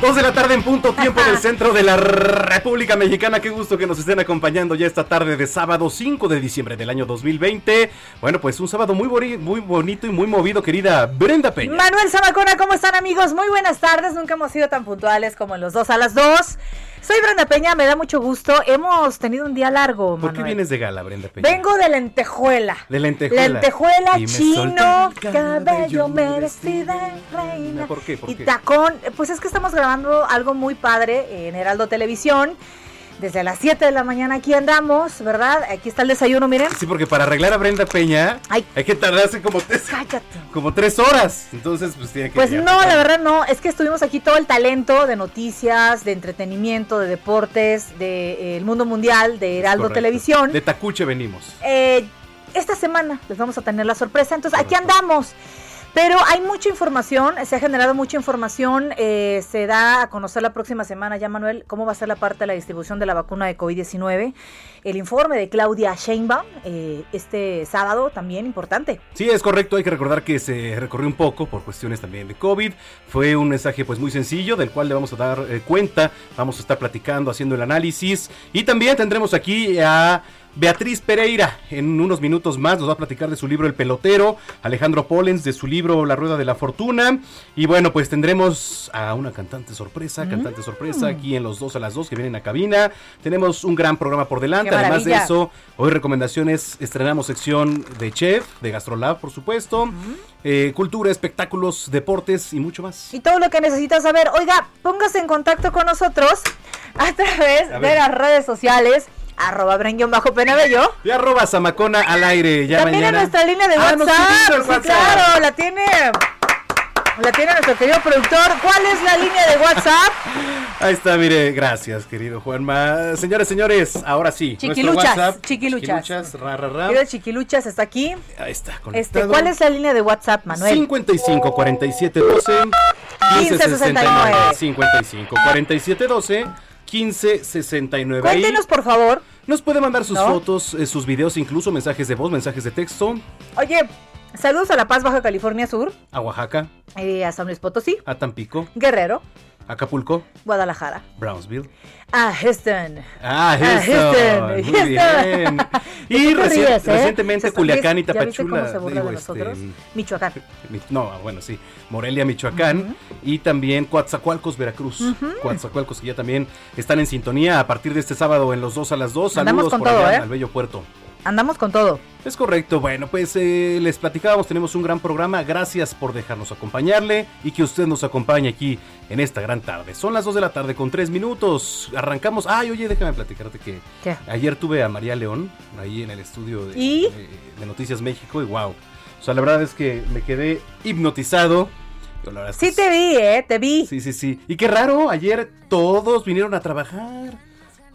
Dos de la tarde en punto, tiempo del centro de la República Mexicana. Qué gusto que nos estén acompañando ya esta tarde de sábado 5 de diciembre del año 2020. Bueno, pues un sábado muy, boni- muy bonito y muy movido, querida Brenda Peña. Manuel Zamacona, ¿cómo están amigos? Muy buenas tardes, nunca hemos sido tan puntuales como en los dos a las dos. Soy Brenda Peña, me da mucho gusto. Hemos tenido un día largo, ¿Por qué vienes de gala, Brenda Peña? Vengo de lentejuela. De lentejuela. Lentejuela, Y chino, cabello, me vestí de reina. ¿Por qué? ¿Por y qué? tacón. Pues es que estamos grabando algo muy padre en Heraldo Televisión. Desde las 7 de la mañana aquí andamos, ¿verdad? Aquí está el desayuno, miren. Sí, porque para arreglar a Brenda Peña Ay. hay que tardarse como tres, Cállate. como tres horas. Entonces, pues tiene que Pues no, la verdad no, es que estuvimos aquí todo el talento de noticias, de entretenimiento, de deportes, del de, eh, el mundo mundial, de Heraldo Correcto. Televisión. De Tacuche venimos. Eh, esta semana les vamos a tener la sorpresa, entonces aquí andamos. Pero hay mucha información, se ha generado mucha información, eh, se da a conocer la próxima semana ya, Manuel, cómo va a ser la parte de la distribución de la vacuna de COVID-19. El informe de Claudia Sheinbaum eh, este sábado también importante. Sí, es correcto, hay que recordar que se recorrió un poco por cuestiones también de COVID. Fue un mensaje pues muy sencillo del cual le vamos a dar eh, cuenta, vamos a estar platicando, haciendo el análisis y también tendremos aquí a Beatriz Pereira en unos minutos más nos va a platicar de su libro El pelotero, Alejandro Pollens de su libro La rueda de la fortuna y bueno, pues tendremos a una cantante sorpresa, cantante sorpresa aquí en los dos a las dos que vienen a cabina. Tenemos un gran programa por delante, ¡Qué además de eso Hoy recomendaciones, estrenamos sección de chef, de Gastrolab, por supuesto, eh, cultura, espectáculos, deportes y mucho más. y todo lo que necesitas saber. Oiga, póngase en contacto con nosotros a través A de las redes sociales, arroba bajo penabello. Y arroba Zamacona al aire ya También mañana. en nuestra línea de Ah, WhatsApp. el Sí, WhatsApp. claro, la tiene. La tiene nuestro querido productor. ¿Cuál es la línea de WhatsApp? Ahí está, mire, gracias, querido Juanma. Señores, señores, ahora sí. Chiquiluchas, WhatsApp, chiquiluchas. chiquiluchas, ra, ra, ra. Querido Chiquiluchas está aquí. Ahí está, Este, conectado. ¿Cuál es la línea de WhatsApp, Manuel? 55 47 12 15 69 55 47 12 15 69 Ahí Cuéntenos, por favor. Nos puede mandar sus ¿No? fotos, eh, sus videos, incluso mensajes de voz, mensajes de texto. Oye, saludos a La Paz, Baja California Sur, a Oaxaca, eh, a San Luis Potosí, a Tampico, Guerrero, Acapulco, Guadalajara, Brownsville. a Houston. Ah, Ah, Houston. Houston, Muy bien. ¿De Y reci- ríes, eh? recientemente Culiacán y ¿Ya viste Tapachula. cómo se digo, de este? Michoacán. Mi- No, bueno, sí. Morelia, Michoacán. Y también Coatzacoalcos, Veracruz. Coatzacoalcos, que ya también están en sintonía a partir de este sábado en los dos a las dos. Andamos Saludos con por todo, allá ¿eh? al bello puerto. Andamos con todo. Es correcto. Bueno, pues eh, les platicábamos, tenemos un gran programa. Gracias por dejarnos acompañarle y que usted nos acompañe aquí en esta gran tarde. Son las 2 de la tarde con 3 minutos. Arrancamos. Ay, oye, déjame platicarte que ¿Qué? ayer tuve a María León ahí en el estudio de, ¿Y? de- de Noticias México y wow. O sea, la verdad es que me quedé hipnotizado. Es Sí te vi, ¿eh? Te vi. Sí, sí, sí. Y qué raro, ayer todos vinieron a trabajar.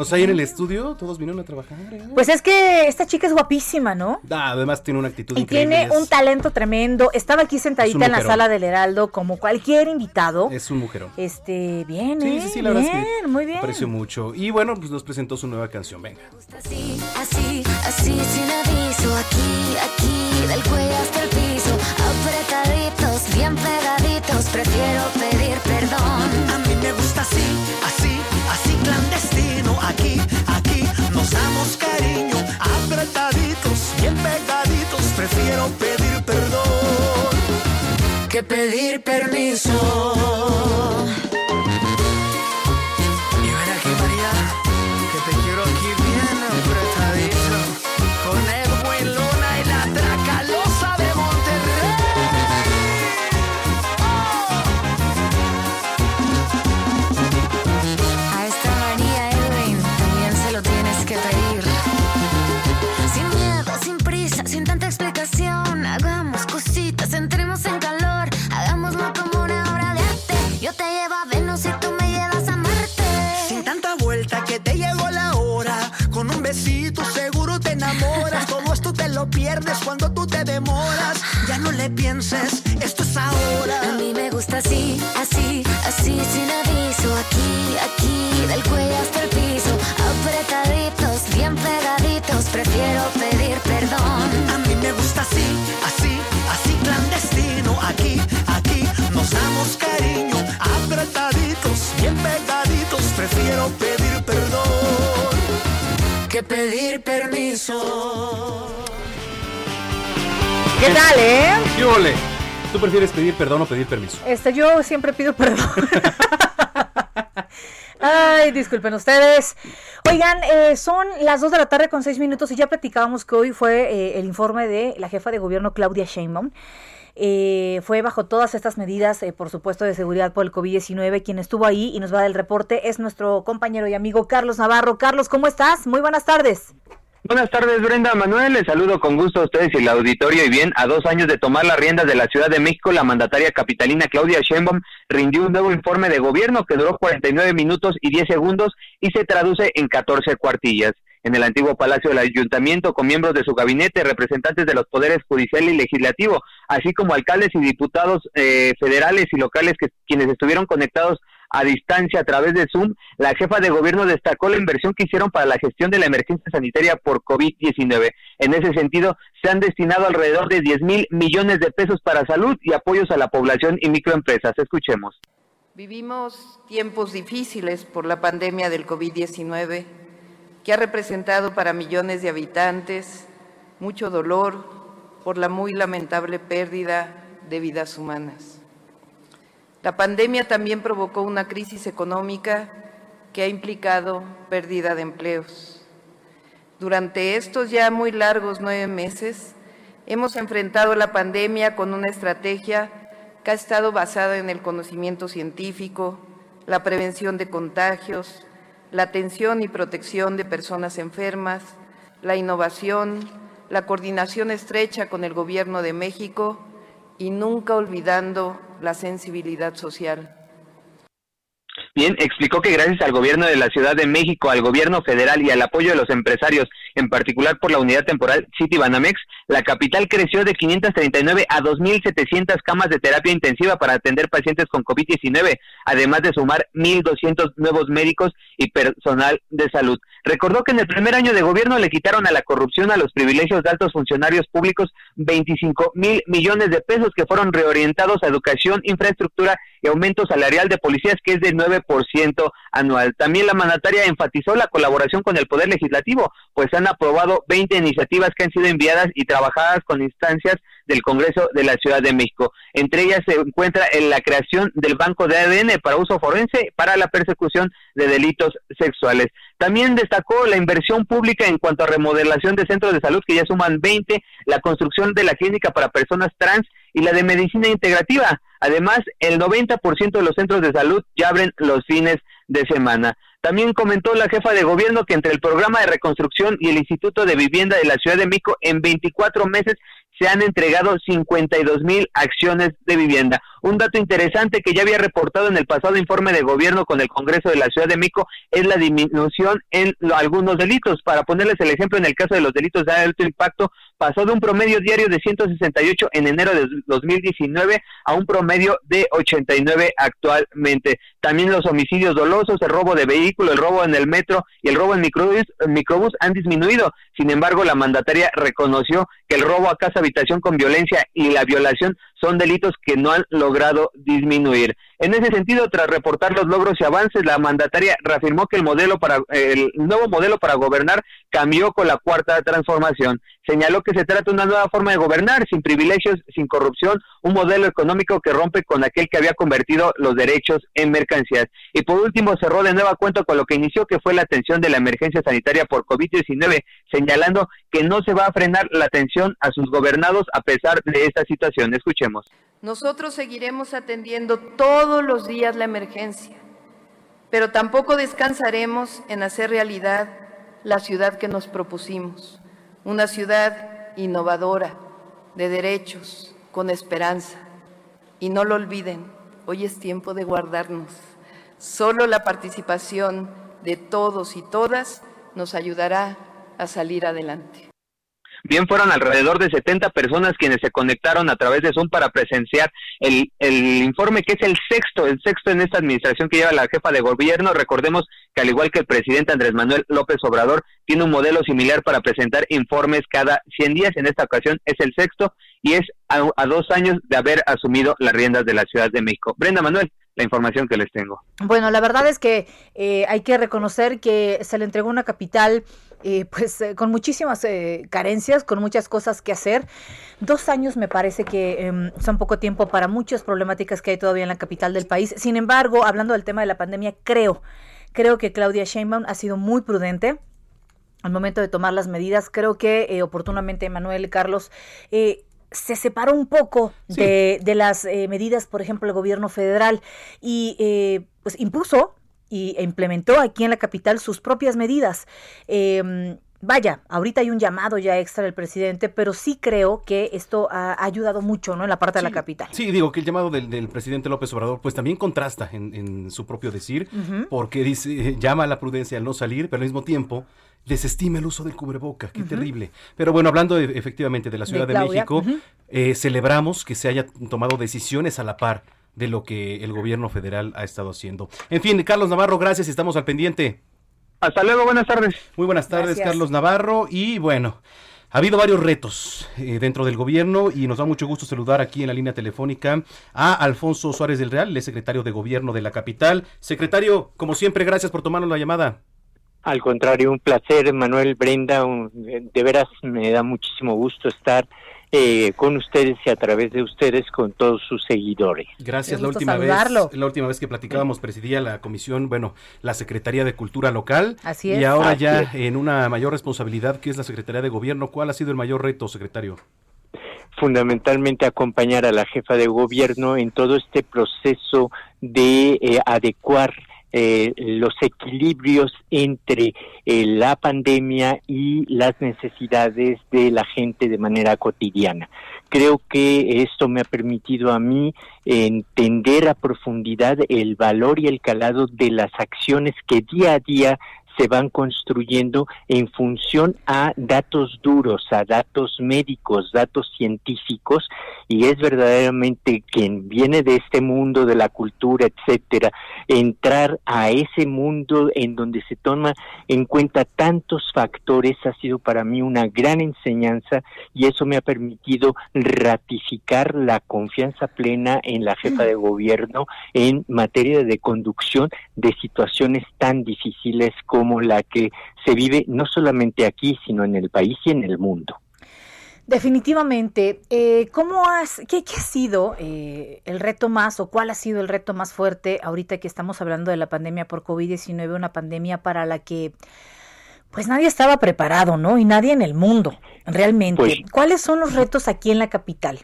O sea, ahí en el estudio todos vinieron a trabajar. ¿eh? Pues es que esta chica es guapísima, ¿no? Ah, además tiene una actitud Y increíble. tiene un talento tremendo. Estaba aquí sentadita en la sala del Heraldo como cualquier invitado. Es un mujerón. Este, bien, Sí, ¿eh? sí, sí, la verdad es bien, que muy bien. aprecio mucho. Y bueno, pues nos presentó su nueva canción. Venga. Así, así, así sin aviso, aquí, aquí, del cuello hasta el piso, apretaditos, bien pegaditos, prefiero pedir perdón. A mí me gusta así aquí, aquí nos damos cariño, apretaditos, bien pegaditos, prefiero pedir perdón que pedir permiso. Besito seguro te enamoras. Todo esto te lo pierdes cuando tú te demoras. Ya no le pienses, esto es A ahora. mí me gusta así, así, así, sin aviso. Aquí, aquí, del cuello hasta el piso. Apretaditos, bien pegaditos. Prefiero pedir perdón. A mí me gusta así, así, así clandestino. Aquí, aquí nos damos cariño. Apretaditos, bien pegaditos. Prefiero pedir que pedir permiso. ¿Qué tal, eh? ¿Qué ole? ¿Tú prefieres pedir perdón o pedir permiso? Este, yo siempre pido perdón. Ay, disculpen ustedes. Oigan, eh, son las 2 de la tarde con 6 minutos y ya platicábamos que hoy fue eh, el informe de la jefa de gobierno Claudia Sheinbaum. Eh, fue bajo todas estas medidas, eh, por supuesto, de seguridad por el COVID-19. Quien estuvo ahí y nos va a dar el reporte es nuestro compañero y amigo Carlos Navarro. Carlos, ¿cómo estás? Muy buenas tardes. Buenas tardes, Brenda Manuel. Les saludo con gusto a ustedes y el auditorio. Y bien, a dos años de tomar las riendas de la Ciudad de México, la mandataria capitalina Claudia Sheinbaum rindió un nuevo informe de gobierno que duró 49 minutos y 10 segundos y se traduce en 14 cuartillas. En el antiguo Palacio del Ayuntamiento, con miembros de su gabinete, representantes de los poderes judicial y legislativo, así como alcaldes y diputados eh, federales y locales que quienes estuvieron conectados a distancia a través de Zoom, la jefa de gobierno destacó la inversión que hicieron para la gestión de la emergencia sanitaria por COVID-19. En ese sentido, se han destinado alrededor de 10 mil millones de pesos para salud y apoyos a la población y microempresas. Escuchemos. Vivimos tiempos difíciles por la pandemia del COVID-19 que ha representado para millones de habitantes mucho dolor por la muy lamentable pérdida de vidas humanas. La pandemia también provocó una crisis económica que ha implicado pérdida de empleos. Durante estos ya muy largos nueve meses, hemos enfrentado la pandemia con una estrategia que ha estado basada en el conocimiento científico, la prevención de contagios, la atención y protección de personas enfermas, la innovación, la coordinación estrecha con el Gobierno de México y nunca olvidando la sensibilidad social. Bien, explicó que gracias al gobierno de la Ciudad de México, al gobierno federal y al apoyo de los empresarios, en particular por la unidad temporal City Banamex, la capital creció de 539 a 2.700 camas de terapia intensiva para atender pacientes con COVID-19, además de sumar 1.200 nuevos médicos y personal de salud. Recordó que en el primer año de gobierno le quitaron a la corrupción a los privilegios de altos funcionarios públicos 25 mil millones de pesos que fueron reorientados a educación, infraestructura y aumento salarial de policías que es de 9% anual. También la mandataria enfatizó la colaboración con el Poder Legislativo, pues han aprobado 20 iniciativas que han sido enviadas y trabajadas con instancias del Congreso de la Ciudad de México. Entre ellas se encuentra en la creación del Banco de ADN para uso forense para la persecución de delitos sexuales. También destacó la inversión pública en cuanto a remodelación de centros de salud, que ya suman 20, la construcción de la clínica para personas trans y la de medicina integrativa. Además, el 90% de los centros de salud ya abren los fines de semana. También comentó la jefa de gobierno que entre el programa de reconstrucción y el Instituto de Vivienda de la Ciudad de México, en 24 meses se han entregado 52 mil acciones de vivienda. Un dato interesante que ya había reportado en el pasado informe de gobierno con el Congreso de la Ciudad de México es la disminución en algunos delitos. Para ponerles el ejemplo, en el caso de los delitos de alto impacto, pasó de un promedio diario de 168 en enero de 2019 a un promedio de 89 actualmente. También los homicidios dolosos, el robo de el robo en el metro y el robo en microbús, en microbús han disminuido. Sin embargo, la mandataria reconoció que el robo a casa habitación con violencia y la violación son delitos que no han logrado disminuir. En ese sentido, tras reportar los logros y avances, la mandataria reafirmó que el modelo para el nuevo modelo para gobernar cambió con la cuarta transformación. señaló que se trata de una nueva forma de gobernar, sin privilegios, sin corrupción, un modelo económico que rompe con aquel que había convertido los derechos en mercancías. Y por último, cerró de nueva cuenta con lo que inició, que fue la atención de la emergencia sanitaria por COVID-19, señalando que no se va a frenar la atención a sus gobernados a pesar de esta situación. Escuchemos. Nosotros seguiremos atendiendo todos los días la emergencia, pero tampoco descansaremos en hacer realidad la ciudad que nos propusimos, una ciudad innovadora, de derechos, con esperanza. Y no lo olviden, hoy es tiempo de guardarnos. Solo la participación de todos y todas nos ayudará a salir adelante. Bien, fueron alrededor de 70 personas quienes se conectaron a través de Zoom para presenciar el, el informe que es el sexto, el sexto en esta administración que lleva la jefa de gobierno. Recordemos que al igual que el presidente Andrés Manuel López Obrador, tiene un modelo similar para presentar informes cada 100 días. En esta ocasión es el sexto y es a, a dos años de haber asumido las riendas de la Ciudad de México. Brenda Manuel, la información que les tengo. Bueno, la verdad es que eh, hay que reconocer que se le entregó una capital eh, pues eh, con muchísimas eh, carencias, con muchas cosas que hacer. Dos años me parece que em, son poco tiempo para muchas problemáticas que hay todavía en la capital del país. Sin embargo, hablando del tema de la pandemia, creo, creo que Claudia Sheinbaum ha sido muy prudente al momento de tomar las medidas. Creo que oportunamente Manuel Carlos se separó un poco Sí. de, de las eh, medidas, por ejemplo, el gobierno federal y eh, pues impuso y, implementó aquí en la capital sus propias medidas. Eh, vaya, ahorita hay un llamado ya extra del presidente, pero sí creo que esto ha, ayudado mucho, ¿no? En la parte de la capital. Sí, digo que el llamado del, del presidente López Obrador pues también contrasta en, en su propio decir, porque dice, llama a la prudencia al no salir, pero al mismo tiempo desestima el uso del cubreboca, qué terrible. Pero bueno, hablando de- efectivamente de la Ciudad de, México, eh, celebramos que se haya tomado decisiones a la par de lo que el gobierno federal ha estado haciendo. En fin, Carlos Navarro, gracias, estamos al pendiente. Hasta luego, buenas tardes. Muy buenas tardes, Gracias. Carlos Navarro. Y bueno, ha habido varios retos eh, dentro del gobierno y nos da mucho gusto saludar aquí en la línea telefónica a Alfonso Suárez del Real, el es secretario de gobierno de la capital. Secretario, como siempre, gracias por tomarnos la llamada. Al contrario, un placer, Manuel Brenda. un- de veras me da muchísimo gusto estar eh, con ustedes y a través de ustedes con todos sus seguidores. Gracias. La última saludarlo. vez, la última vez que platicábamos presidía la comisión, bueno, la Secretaría de Cultura Local. Así Y es. ahora Así ya es. en una mayor responsabilidad que es la Secretaría de Gobierno. ¿Cuál ha sido el mayor reto, secretario? fundamentalmente acompañar a la jefa de gobierno en todo este proceso de eh, adecuar eh, los equilibrios entre eh, la pandemia y las necesidades de la gente de manera cotidiana. Creo que esto me ha permitido a mí entender a profundidad el valor y el calado de las acciones que día a día se van construyendo en función a datos duros, a datos médicos, datos científicos, y es verdaderamente quien viene de este mundo de la cultura, etcétera, entrar a ese mundo en donde se toma en cuenta tantos factores ha sido para mí una gran enseñanza y eso me ha permitido ratificar la confianza plena en la jefa de gobierno en materia de conducción de situaciones tan difíciles como la que se vive no solamente aquí, sino en el país y en el mundo. Definitivamente. Eh, ¿Cómo has, qué, qué ha sido eh, el reto más o cuál ha sido el reto más fuerte ahorita que estamos hablando de la pandemia por COVID-19, una pandemia para la que pues nadie estaba preparado, ¿no? Y nadie en el mundo, realmente. Pues- ¿Cuáles son los retos aquí en la capital?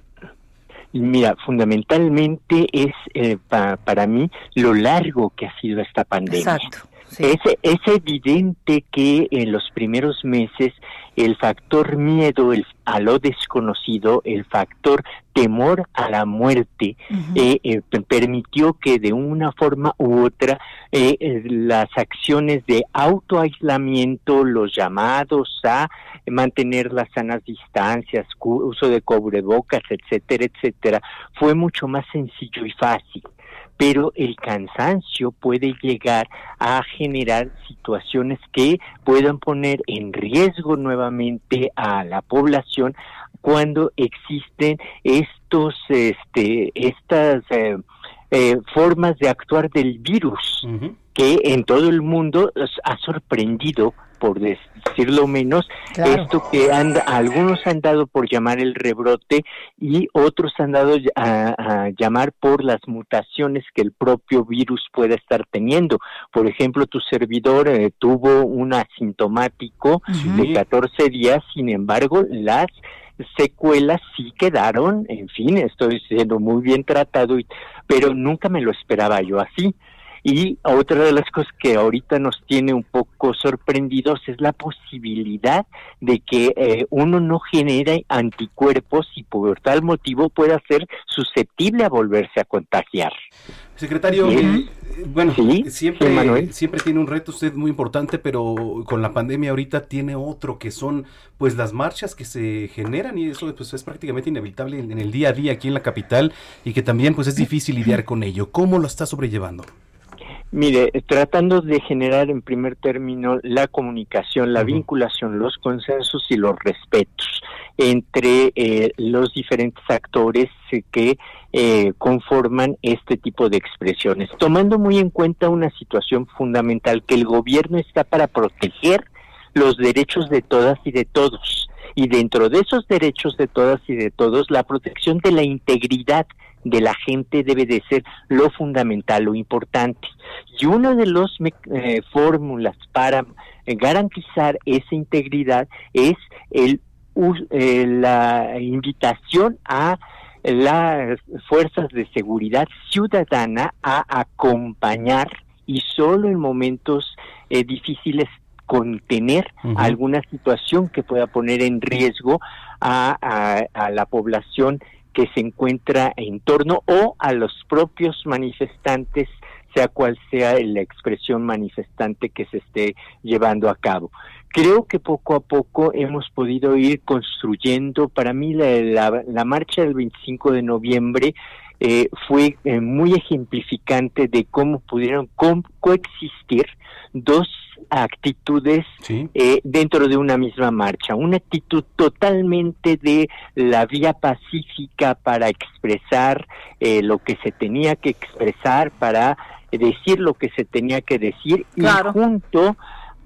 Mira, fundamentalmente es eh, pa- para mí lo largo que ha sido esta pandemia. Exacto. Sí. Es, es evidente que en los primeros meses el factor miedo el- a lo desconocido, el factor temor a la muerte, eh, eh, pe- permitió que de una forma u otra eh, eh, las acciones de autoaislamiento, los llamados a mantener las sanas distancias, uso de cubrebocas, etcétera, etcétera, fue mucho más sencillo y fácil. Pero el cansancio puede llegar a generar situaciones que puedan poner en riesgo nuevamente a la población cuando existen estos, este, estas eh, eh, formas de actuar del virus. Que en todo el mundo ha sorprendido por decirlo menos, esto que han, algunos han dado por llamar el rebrote y otros han dado a, llamar por las mutaciones que el propio virus puede estar teniendo. Por ejemplo, tu servidor eh, tuvo un asintomático de 14 días, sin embargo, las secuelas sí quedaron, en fin, estoy siendo muy bien tratado, pero nunca me lo esperaba yo así. Y otra de las cosas que ahorita nos tiene un poco sorprendidos es la posibilidad de que eh, uno no genere anticuerpos y por tal motivo pueda ser susceptible a volverse a contagiar. Secretario, eh, bueno, siempre, siempre tiene un reto usted muy importante, pero con la pandemia ahorita tiene otro que son pues las marchas que se generan y eso pues es prácticamente inevitable en el día a día aquí en la capital y que también pues es difícil lidiar con ello. ¿Cómo lo está sobrellevando? Mire, tratando de generar en primer término la comunicación, la vinculación, los consensos y los respetos entre eh, los diferentes actores que eh, conforman este tipo de expresiones, tomando muy en cuenta una situación fundamental, que el gobierno está para proteger los derechos de todas y de todos. Y dentro de esos derechos de todas y de todos, la protección de la integridad de la gente debe de ser lo fundamental, lo importante. Y una de las eh, fórmulas para garantizar esa integridad es el, eh, la invitación a las fuerzas de seguridad ciudadana a acompañar y solo en momentos eh, difíciles contener alguna situación que pueda poner en riesgo a, a la población que se encuentra en torno o a los propios manifestantes, sea cual sea la expresión manifestante que se esté llevando a cabo. Creo que poco a poco hemos podido ir construyendo, para mí la, la, marcha del 25 de noviembre eh, fue eh, muy ejemplificante de cómo pudieron coexistir dos actitudes eh, dentro de una misma marcha, una actitud totalmente de la vía pacífica para expresar eh, lo que se tenía que expresar, para decir lo que se tenía que decir y junto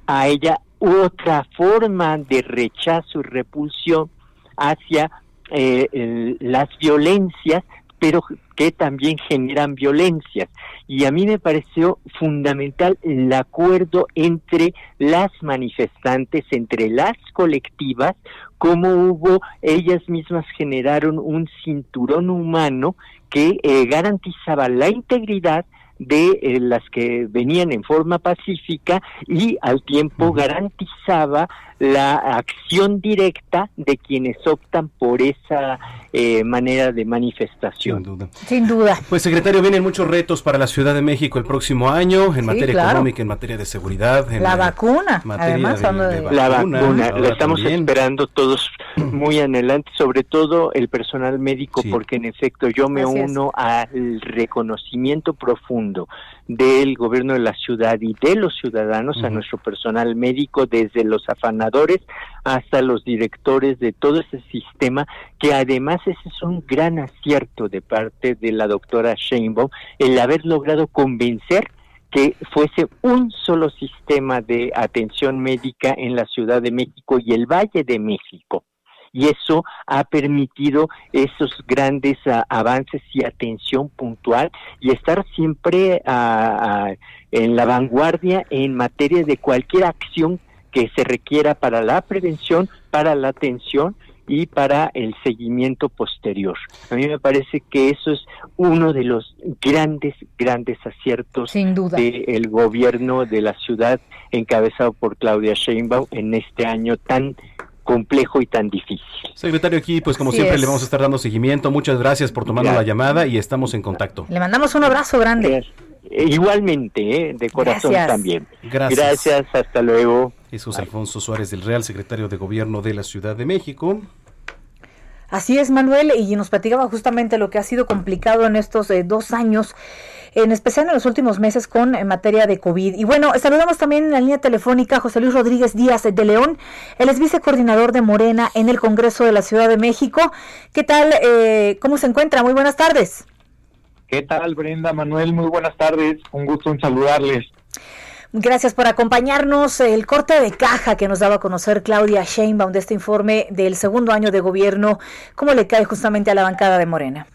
a ella otra forma de rechazo y repulsión hacia eh, las violencias, pero que también generan violencias. Y a mí me pareció fundamental el acuerdo entre las manifestantes, entre las colectivas, cómo hubo, ellas mismas generaron un cinturón humano que eh, garantizaba la integridad de eh, las que venían en forma pacífica y al tiempo garantizaba la acción directa de quienes optan por esa eh, manera de manifestación. Sin duda. Sin duda. Pues secretario, vienen muchos retos para la Ciudad de México el próximo año en materia económica, en materia de seguridad. En la, vacuna, además, de, la vacuna, la estamos esperando todos muy adelante, sobre todo el personal médico, porque en efecto yo me uno al reconocimiento profundo del gobierno de la ciudad y de los ciudadanos, a nuestro personal médico, desde los afanadores hasta los directores de todo ese sistema, que además ese es un gran acierto de parte de la doctora Sheinbaum, el haber logrado convencer que fuese un solo sistema de atención médica en la Ciudad de México y el Valle de México y eso ha permitido esos grandes ah, avances y atención puntual y estar siempre ah, ah, en la vanguardia en materia de cualquier acción que se requiera para la prevención, para la atención y para el seguimiento posterior. A mí me parece que eso es uno de los grandes, grandes aciertos del gobierno de la ciudad encabezado por Claudia Sheinbaum en este año tan complejo y tan difícil. Secretario, aquí pues como siempre le vamos a estar dando seguimiento. Muchas gracias por tomarnos la llamada y estamos en contacto. Le mandamos un abrazo grande. Igualmente, ¿eh? de corazón también. Gracias. Gracias, hasta luego. Jesús Alfonso Suárez del Real, secretario de Gobierno de la Ciudad de México. Así es, Manuel, y nos platicaba justamente lo que ha sido complicado en estos eh, dos años en especial en los últimos meses con en materia de COVID. Y bueno, saludamos también en la línea telefónica a José Luis Rodríguez Díaz de León. Él es vicecoordinador de Morena en el Congreso de la Ciudad de México. ¿Qué tal? Eh, ¿Cómo se encuentra? Muy buenas tardes. ¿Qué tal, Brenda? Manuel, muy buenas tardes. Un gusto en saludarles. Gracias por acompañarnos. El corte de caja que nos daba a conocer Claudia Sheinbaum de este informe del segundo año de gobierno, ¿cómo le cae justamente a la bancada de Morena?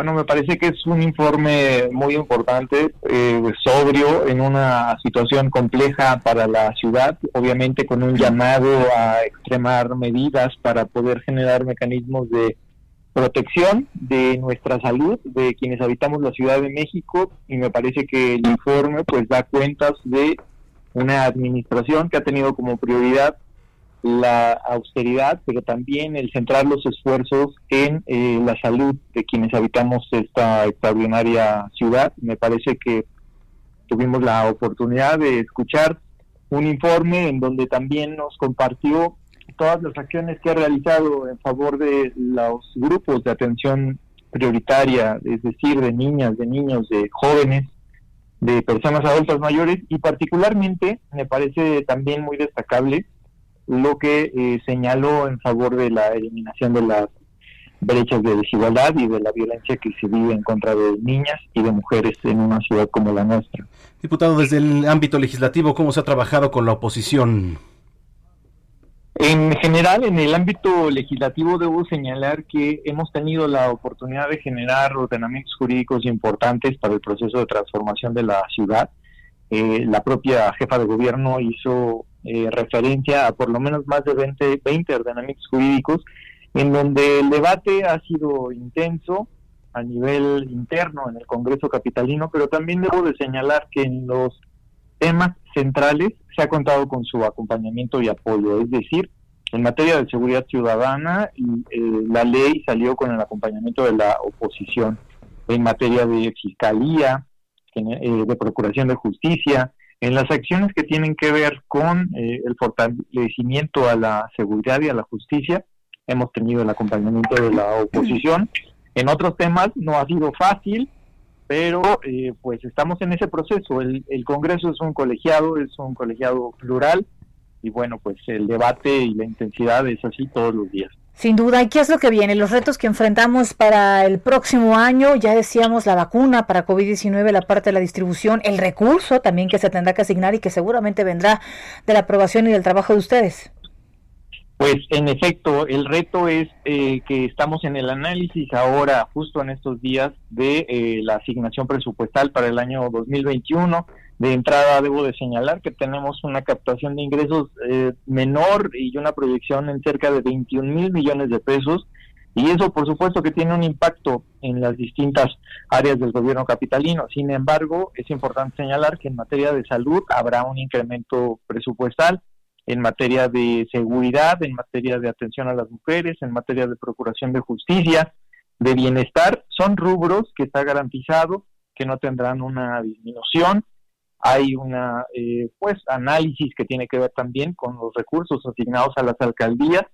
Bueno, me parece que es un informe muy importante, eh, sobrio, en una situación compleja para la ciudad, obviamente con un llamado a extremar medidas para poder generar mecanismos de protección de nuestra salud, de quienes habitamos la Ciudad de México, y me parece que el informe pues da cuentas de una administración que ha tenido como prioridad la austeridad, pero también el centrar los esfuerzos en eh, la salud de quienes habitamos esta extraordinaria ciudad. Me parece que tuvimos la oportunidad de escuchar un informe en donde también nos compartió todas las acciones que ha realizado en favor de los grupos de atención prioritaria, es decir, de niñas, de niños, de jóvenes, de personas adultas mayores y particularmente me parece también muy destacable lo que eh, señaló en favor de la eliminación de las brechas de desigualdad y de la violencia que se vive en contra de niñas y de mujeres en una ciudad como la nuestra. Diputado, desde el ámbito legislativo, ¿cómo se ha trabajado con la oposición? En general, en el ámbito legislativo debo señalar que hemos tenido la oportunidad de generar ordenamientos jurídicos importantes para el proceso de transformación de la ciudad. Eh, la propia jefa de gobierno hizo eh, referencia a por lo menos más de 20, 20 ordenamientos jurídicos en donde el debate ha sido intenso a nivel interno en el Congreso Capitalino, pero también debo de señalar que en los temas centrales se ha contado con su acompañamiento y apoyo. Es decir, en materia de seguridad ciudadana, eh, la ley salió con el acompañamiento de la oposición. En materia de fiscalía, eh, de procuración de justicia, en las acciones que tienen que ver con eh, el fortalecimiento a la seguridad y a la justicia, hemos tenido el acompañamiento de la oposición. En otros temas no ha sido fácil, pero eh, pues estamos en ese proceso. El, el Congreso es un colegiado, es un colegiado plural y bueno, pues el debate y la intensidad es así todos los días. Sin duda, ¿y qué es lo que viene? Los retos que enfrentamos para el próximo año, ya decíamos la vacuna para COVID-19, la parte de la distribución, el recurso también que se tendrá que asignar y que seguramente vendrá de la aprobación y del trabajo de ustedes. Pues en efecto, el reto es eh, que estamos en el análisis ahora, justo en estos días, de eh, la asignación presupuestal para el año 2021. De entrada, debo de señalar que tenemos una captación de ingresos eh, menor y una proyección en cerca de 21 mil millones de pesos. Y eso, por supuesto, que tiene un impacto en las distintas áreas del gobierno capitalino. Sin embargo, es importante señalar que en materia de salud habrá un incremento presupuestal en materia de seguridad, en materia de atención a las mujeres, en materia de procuración de justicia, de bienestar, son rubros que está garantizado que no tendrán una disminución. Hay una eh, pues análisis que tiene que ver también con los recursos asignados a las alcaldías,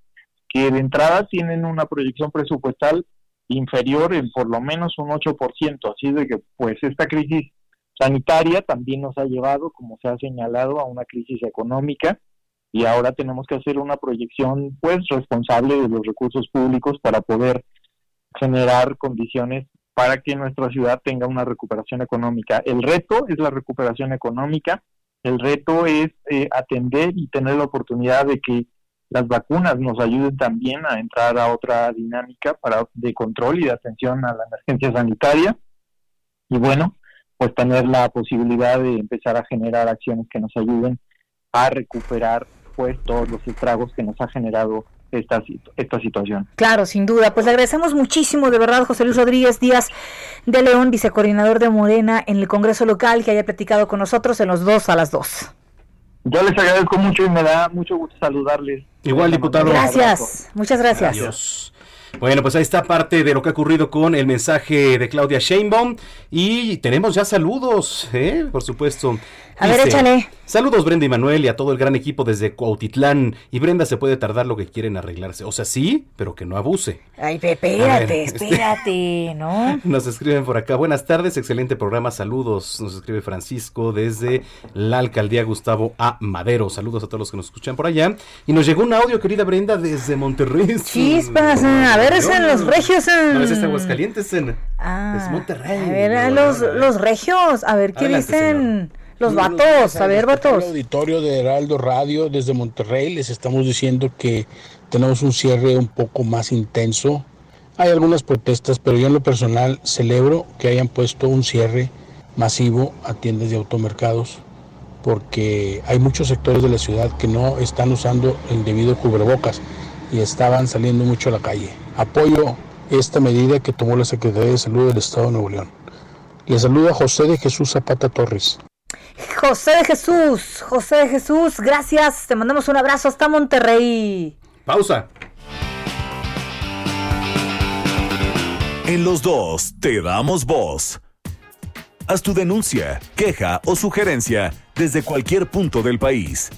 que de entrada tienen una proyección presupuestal inferior en por lo menos un 8%, así de que pues esta crisis sanitaria también nos ha llevado, como se ha señalado, a una crisis económica y ahora tenemos que hacer una proyección pues responsable de los recursos públicos para poder generar condiciones para que nuestra ciudad tenga una recuperación económica. El reto es la recuperación económica, el reto es eh, atender y tener la oportunidad de que las vacunas nos ayuden también a entrar a otra dinámica para de control y de atención a la emergencia sanitaria y bueno, pues tener la posibilidad de empezar a generar acciones que nos ayuden a recuperar pues todos los estragos que nos ha generado esta, esta situación. Claro, sin duda. Pues le agradecemos muchísimo, de verdad, José Luis Rodríguez Díaz de León, vicecoordinador de Morena en el Congreso local, que haya platicado con nosotros en los dos a las dos. Yo les agradezco mucho y me da mucho gusto saludarles. Igual, diputado. Gracias, muchas gracias. Adiós. Bueno, pues ahí está parte de lo que ha ocurrido con el mensaje de Claudia Sheinbaum y tenemos ya saludos, ¿eh? por supuesto. A ver, échale. Saludos Brenda y Manuel y a todo el gran equipo desde Cuautitlán. Y Brenda se puede tardar lo que quieren arreglarse. O sea, sí, pero que no abuse. Ay, espérate, espérate, ¿no? Nos escriben por acá. Buenas tardes, excelente programa. Saludos. Nos escribe Francisco desde la alcaldía Gustavo A. Madero. Saludos a todos los que nos escuchan por allá. Y nos llegó un audio, querida Brenda, desde Monterrey. Chispas, a ver, es en los regios. En... No, es en Aguascalientes, en ah, es Monterrey. A ver, los, los regios, a ver qué dicen. Los vatos, días a ver, vatos. auditorio de Heraldo Radio desde Monterrey les estamos diciendo que tenemos un cierre un poco más intenso. Hay algunas protestas, pero yo en lo personal celebro que hayan puesto un cierre masivo a tiendas de automercados porque hay muchos sectores de la ciudad que no están usando el debido cubrebocas y estaban saliendo mucho a la calle. Apoyo esta medida que tomó la Secretaría de Salud del Estado de Nuevo León. Le saluda José de Jesús Zapata Torres. José de Jesús, José de Jesús, gracias. Te mandamos un abrazo hasta Monterrey. Pausa. En los dos te damos voz. Haz tu denuncia, queja o sugerencia desde cualquier punto del país.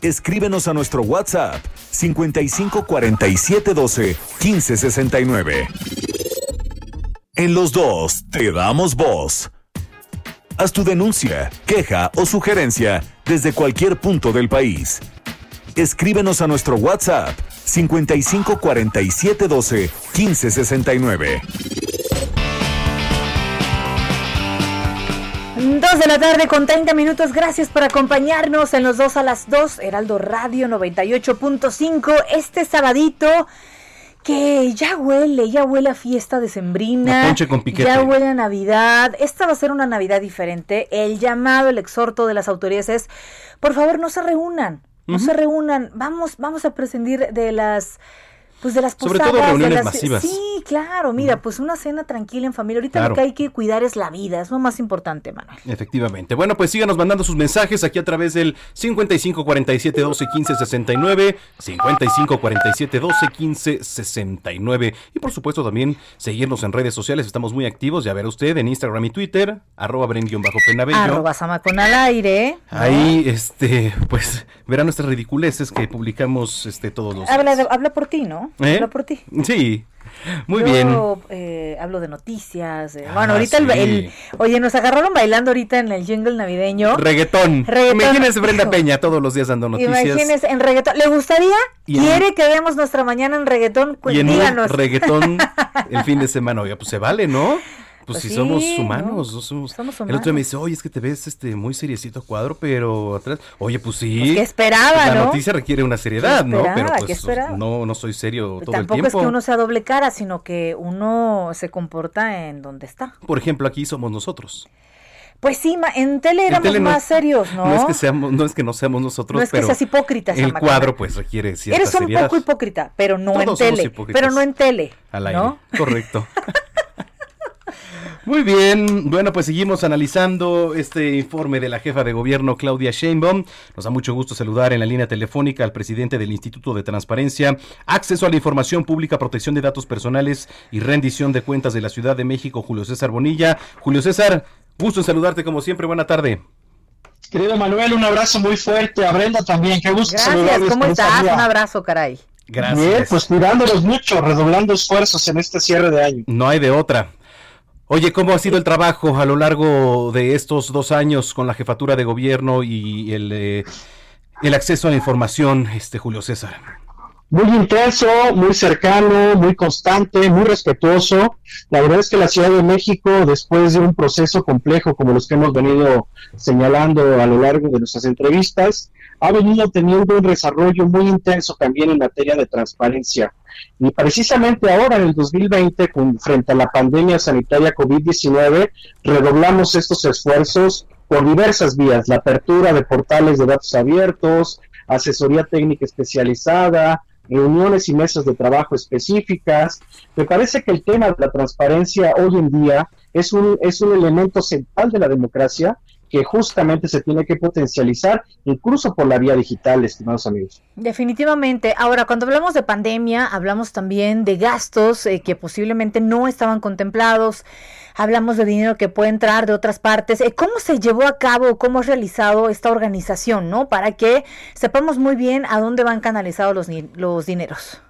Escríbenos a nuestro WhatsApp 55 47 12 15 69. En los dos te damos voz. Haz tu denuncia, queja o sugerencia desde cualquier punto del país. Escríbenos a nuestro WhatsApp 55 47 12 15 69. Dos de la tarde con 30 minutos. Gracias por acompañarnos en los dos a las dos. Heraldo Radio 98.5. Este sabadito que ya huele, ya huele a fiesta decembrina. Con piquete. Ya huele a Navidad. Esta va a ser una Navidad diferente. El llamado, el exhorto de las autoridades es, por favor, no se reúnan. No se reúnan. Vamos, vamos a prescindir de las pues de las Sobre posadas, todo de reuniones las- masivas. Sí, claro, mira, pues una cena tranquila en familia. Ahorita Claro. lo que hay que cuidar es la vida, es lo más importante, Manuel. Efectivamente. Bueno, pues síganos mandando sus mensajes aquí a través del 55 47 12 15 69, 55 47 12 15 69. Y por supuesto también seguirnos en redes sociales, estamos muy activos, ya verá usted en Instagram y Twitter, arroba bren-penabello. Arroba Samacón al aire. Ahí, este, pues, verán nuestras ridiculeces que publicamos este, todos los Habla, días. habla por ti, ¿no? ¿Eh? Habla por ti. Sí, muy Yo, bien. eh, hablo de noticias. eh, Ah, bueno, ahorita el, sí. el- Oye, nos agarraron bailando ahorita en el jingle navideño. Reggaetón. Reggaetón. Imagínense Brenda. Peña todos los días dando noticias. Imagínese, en reggaetón. ¿Le gustaría? Y en- ¿Quiere que veamos nuestra mañana en reggaetón? Pues y en díganos. reggaetón el fin de semana. Oiga, pues se vale, ¿no? Pues, Pues si sí, somos ¿no? humanos, no somos... Somos El otro día me dice, oye, es que te ves este muy seriecito a cuadro, pero atrás... Oye, pues sí. Pues, ¿qué esperaba, La no? noticia requiere una seriedad, ¿no? esperaba? Pero ¿Qué pues no, no soy serio todo Tampoco el es tiempo. que uno sea doble cara, sino que uno se comporta en donde está. Por ejemplo, aquí somos nosotros. Pues sí, en tele En éramos tele no- más serios, ¿no? No es que seamos, no es que no seamos nosotros, No es que pero seas hipócrita, el cuadro pues requiere cierta Eres un seriedad. poco hipócrita, pero no Todos en tele. Pero no en tele. Al aire, ¿no? correcto. Muy bien, bueno, pues seguimos analizando este informe de la jefa de gobierno Claudia Sheinbaum. Nos da mucho gusto saludar en la línea telefónica al presidente del Instituto de Transparencia, Acceso a la Información Pública, Protección de Datos Personales y Rendición de Cuentas de la Ciudad de México, Julio César Bonilla. Julio César, gusto en saludarte como siempre, buena tarde. Querido Manuel, un abrazo muy fuerte. A Brenda también, qué gusto Gracias, saludarles ¿cómo estás? Un abrazo, caray. Gracias. Bien, pues cuidándolos mucho, redoblando esfuerzos en este cierre de año. No hay de otra. Oye, ¿cómo ha sido el trabajo a lo largo de estos dos años con la jefatura de gobierno y el, eh, el acceso a la información, este Julio César? Muy intenso, muy cercano, muy constante, muy respetuoso. La verdad es que la Ciudad de México, después de un proceso complejo como los que hemos venido señalando a lo largo de nuestras entrevistas, ha venido teniendo un desarrollo muy intenso también en materia de transparencia. Y precisamente ahora, en el 2020, con, frente a la pandemia sanitaria COVID-19, redoblamos estos esfuerzos por diversas vías, la apertura de portales de datos abiertos, asesoría técnica especializada, reuniones y mesas de trabajo específicas. Me parece que el tema de la transparencia hoy en día es un, es un elemento central de la democracia que justamente se tiene que potencializar incluso por la vía digital, estimados amigos. Definitivamente. Ahora, cuando hablamos de pandemia, hablamos también de gastos eh, que posiblemente no estaban contemplados. Hablamos de dinero que puede entrar de otras partes. Eh, ¿Cómo se llevó a cabo, cómo ha realizado esta organización, no? Para que sepamos muy bien a dónde van canalizados los, los dineros.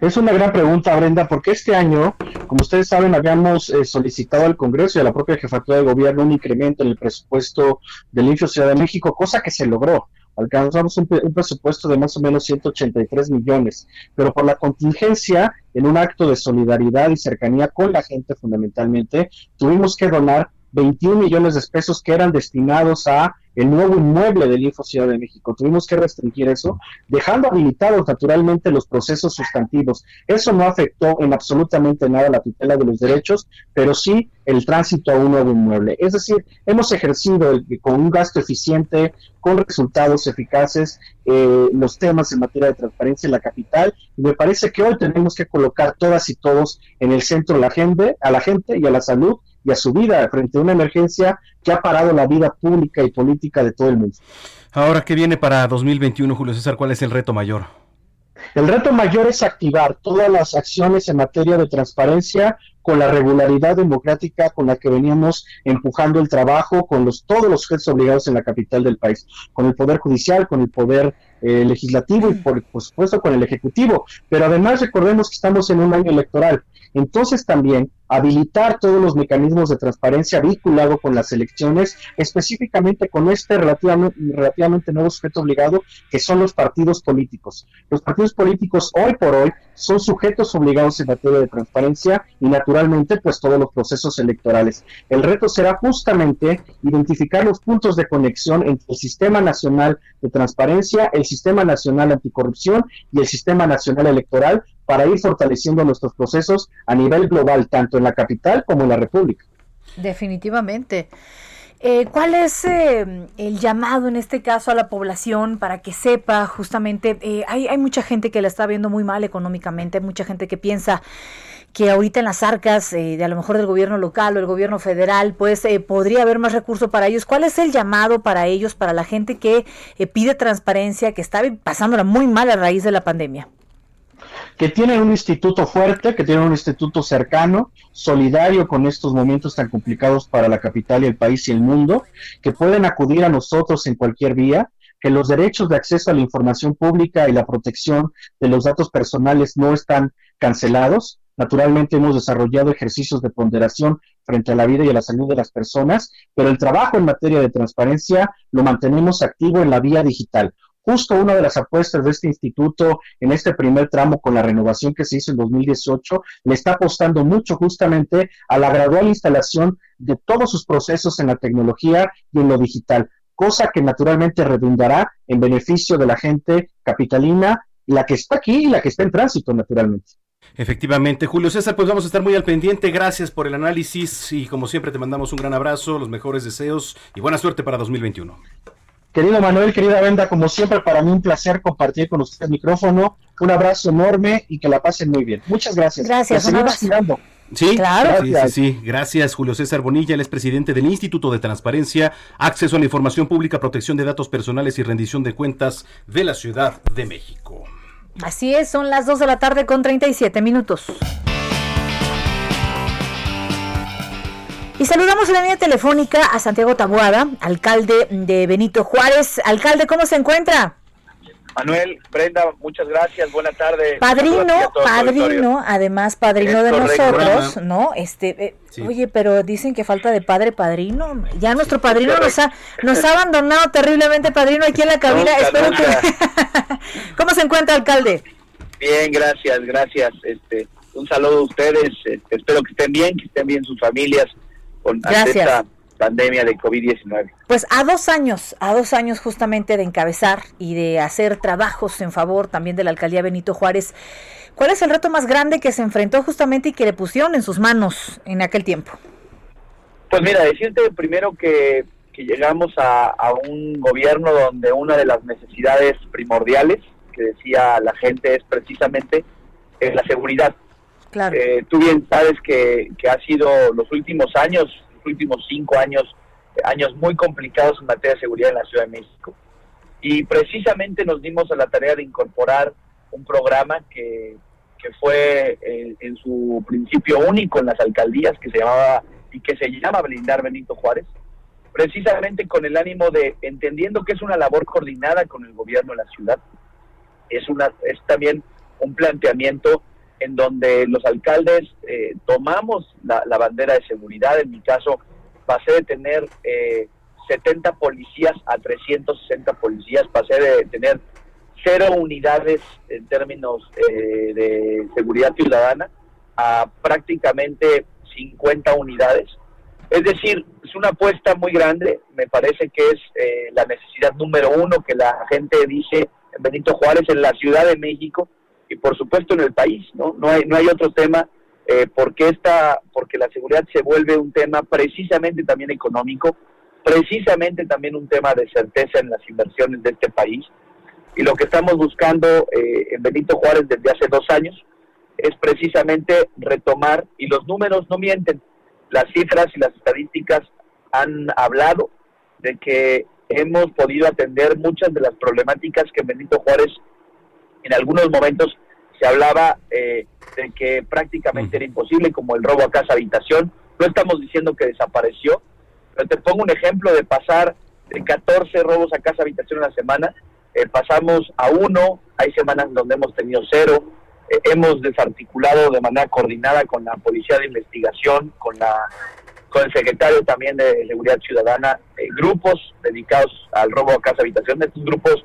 Es una gran pregunta, Brenda, porque este año, como ustedes saben, habíamos eh, solicitado al Congreso y a la propia jefatura de gobierno un incremento en el presupuesto del Info Ciudad de México, cosa que se logró. Alcanzamos un presupuesto de más o menos 183 millones, pero por la contingencia, en un acto de solidaridad y cercanía con la gente fundamentalmente, tuvimos que donar 21 millones de pesos que eran destinados a el nuevo inmueble del Info Ciudad de México. Tuvimos que restringir eso, dejando habilitados naturalmente los procesos sustantivos. Eso no afectó en absolutamente nada la tutela de los derechos, pero sí el tránsito a un nuevo inmueble. Es decir, hemos ejercido con un gasto eficiente, con resultados eficaces, eh, los temas en materia de transparencia en la capital, y me parece que hoy tenemos que colocar todas y todos en el centro la gente, a la gente y a la salud y a su vida frente a una emergencia que ha parado la vida pública y política de todo el mundo. Ahora, ¿qué viene para 2021, Julio César? ¿Cuál es el reto mayor? El reto mayor es activar todas las acciones en materia de transparencia con la regularidad democrática con la que veníamos empujando el trabajo con los todos los jefes obligados en la capital del país, con el poder judicial, con el poder eh, legislativo y por, por supuesto con el ejecutivo. Pero además recordemos que estamos en un año electoral. Entonces también habilitar todos los mecanismos de transparencia vinculado con las elecciones, específicamente con este relativamente, relativamente nuevo sujeto obligado que son los partidos políticos. Los partidos políticos hoy por hoy son sujetos obligados en materia de transparencia y naturalmente pues todos los procesos electorales. El reto será justamente identificar los puntos de conexión entre el Sistema Nacional de Transparencia, el Sistema Nacional Anticorrupción y el Sistema Nacional Electoral para ir fortaleciendo nuestros procesos a nivel global, tanto en la capital como en la República. Definitivamente. Eh, ¿Cuál es eh, el llamado en este caso a la población para que sepa justamente, eh, hay, hay mucha gente que la está viendo muy mal económicamente, hay mucha gente que piensa que ahorita en las arcas de a lo mejor del gobierno local o el gobierno federal, pues podría haber más recursos para ellos. ¿Cuál es el llamado para ellos, para la gente que pide transparencia, que está pasándola muy mal a raíz de la pandemia? Que tienen un instituto fuerte, que tienen un instituto cercano, solidario con estos momentos tan complicados para la capital y el país y el mundo, que pueden acudir a nosotros en cualquier vía, que los derechos de acceso a la información pública y la protección de los datos personales no están cancelados. Naturalmente hemos desarrollado ejercicios de ponderación frente a la vida y a la salud de las personas, pero el trabajo en materia de transparencia lo mantenemos activo en la vía digital justo una de las apuestas de este instituto en este primer tramo con la renovación que se hizo en 2018, le está apostando mucho justamente a la gradual instalación de todos sus procesos en la tecnología y en lo digital, cosa que naturalmente redundará en beneficio de la gente capitalina, la que está aquí y la que está en tránsito, naturalmente. Efectivamente, Julio César, pues vamos a estar muy al pendiente. Gracias por el análisis y como siempre te mandamos un gran abrazo, los mejores deseos y buena suerte para 2021. Querido Manuel, querida Venda, como siempre, para mí un placer compartir con ustedes el micrófono. Un abrazo enorme y que la pasen muy bien. Muchas gracias. Gracias. Sí, claro. Sí, sí, sí. Gracias, Julio César Bonilla. Él es presidente del Instituto de Transparencia, Acceso a la Información Pública, Protección de Datos Personales y Rendición de Cuentas de la Ciudad de México. Así es, son las 2 de la tarde con 37 minutos. Y saludamos en la línea telefónica a Santiago Tabuada, alcalde de Benito Juárez. Alcalde, ¿cómo se encuentra? Manuel, Brenda, muchas gracias, buenas tardes. Padrino, padrino, además padrino de nosotros, ¿no? Este, eh, oye, pero dicen que falta de padre padrino. Ya nuestro padrino nos ha, nos ha abandonado terriblemente, padrino, aquí en la cabina. Espero que... ¿Cómo se encuentra, alcalde? Bien, gracias, gracias. Este, un saludo a ustedes. Este, espero que estén bien, que estén bien sus familias con esta pandemia de COVID-19. Pues a dos años, a dos años justamente de encabezar y de hacer trabajos en favor también de la alcaldía Benito Juárez, ¿cuál es el reto más grande que se enfrentó justamente y que le pusieron en sus manos en aquel tiempo? Pues mira, decirte primero que, que llegamos a, a un gobierno donde una de las necesidades primordiales que decía la gente es precisamente es la seguridad eh, tú bien sabes que, que ha sido los últimos años, los últimos cinco años, años muy complicados en materia de seguridad en la Ciudad de México. Y precisamente nos dimos a la tarea de incorporar un programa que, que fue eh, en su principio único en las alcaldías, que se llamaba y que se llama Blindar Benito Juárez, precisamente con el ánimo de, entendiendo que es una labor coordinada con el gobierno de la ciudad, es, una, es también un planteamiento en donde los alcaldes eh, tomamos la, bandera de seguridad. En mi caso, pasé de tener eh, 70 policías a 360 policías, pasé de tener cero unidades en términos eh, de seguridad ciudadana a prácticamente 50 unidades. Es decir, es una apuesta muy grande, me parece que es eh, la necesidad número uno que la gente dice en Benito Juárez, en la Ciudad de México y por supuesto en el país, ¿no? No hay, no hay otro tema eh, porque, esta, porque la seguridad se vuelve un tema precisamente también económico, precisamente también un tema de certeza en las inversiones de este país. Y lo que estamos buscando eh, en Benito Juárez desde hace dos años es precisamente retomar, y los números no mienten, las cifras y las estadísticas han hablado de que hemos podido atender muchas de las problemáticas que en Benito Juárez en algunos momentos se hablaba eh, de que prácticamente era imposible, como el robo a casa habitación. No estamos diciendo que desapareció, pero te pongo un ejemplo de pasar de 14 robos a casa habitación en la semana, eh, pasamos a uno, hay semanas donde hemos tenido cero, eh, hemos desarticulado de manera coordinada con la Policía de Investigación, con la con el secretario también de Seguridad Ciudadana, grupos dedicados al robo a casa habitación, estos grupos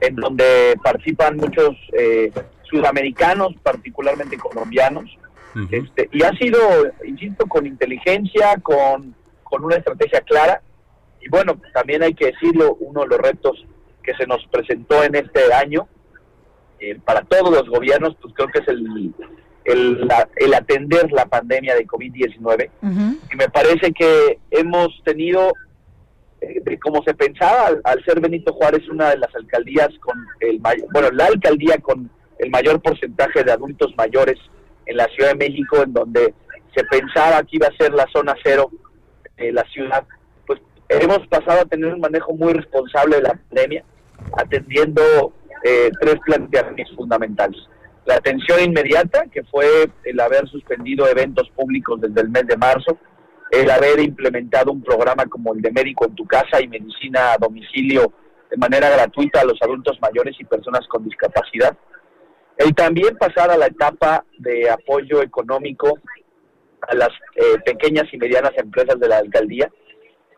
en donde participan muchos eh, sudamericanos, particularmente colombianos, este, y ha sido, insisto, con inteligencia, con, con una estrategia clara, y bueno, también hay que decirlo, uno de los retos que se nos presentó en este año, eh, para todos los gobiernos, pues creo que es el, el, el atender la pandemia de COVID-19, y me parece que hemos tenido eh, como se pensaba al, ser Benito Juárez una de las alcaldías con el mayor, bueno, la alcaldía con el mayor porcentaje de adultos mayores en la Ciudad de México, en donde se pensaba que iba a ser la zona cero de la ciudad, pues hemos pasado a tener un manejo muy responsable de la pandemia, atendiendo eh, tres planteamientos fundamentales. La atención inmediata, que fue el haber suspendido eventos públicos desde el mes de marzo, el haber implementado un programa como el de médico en tu casa y medicina a domicilio de manera gratuita a los adultos mayores y personas con discapacidad. El también pasar a la etapa de apoyo económico a las eh, pequeñas y medianas empresas de la alcaldía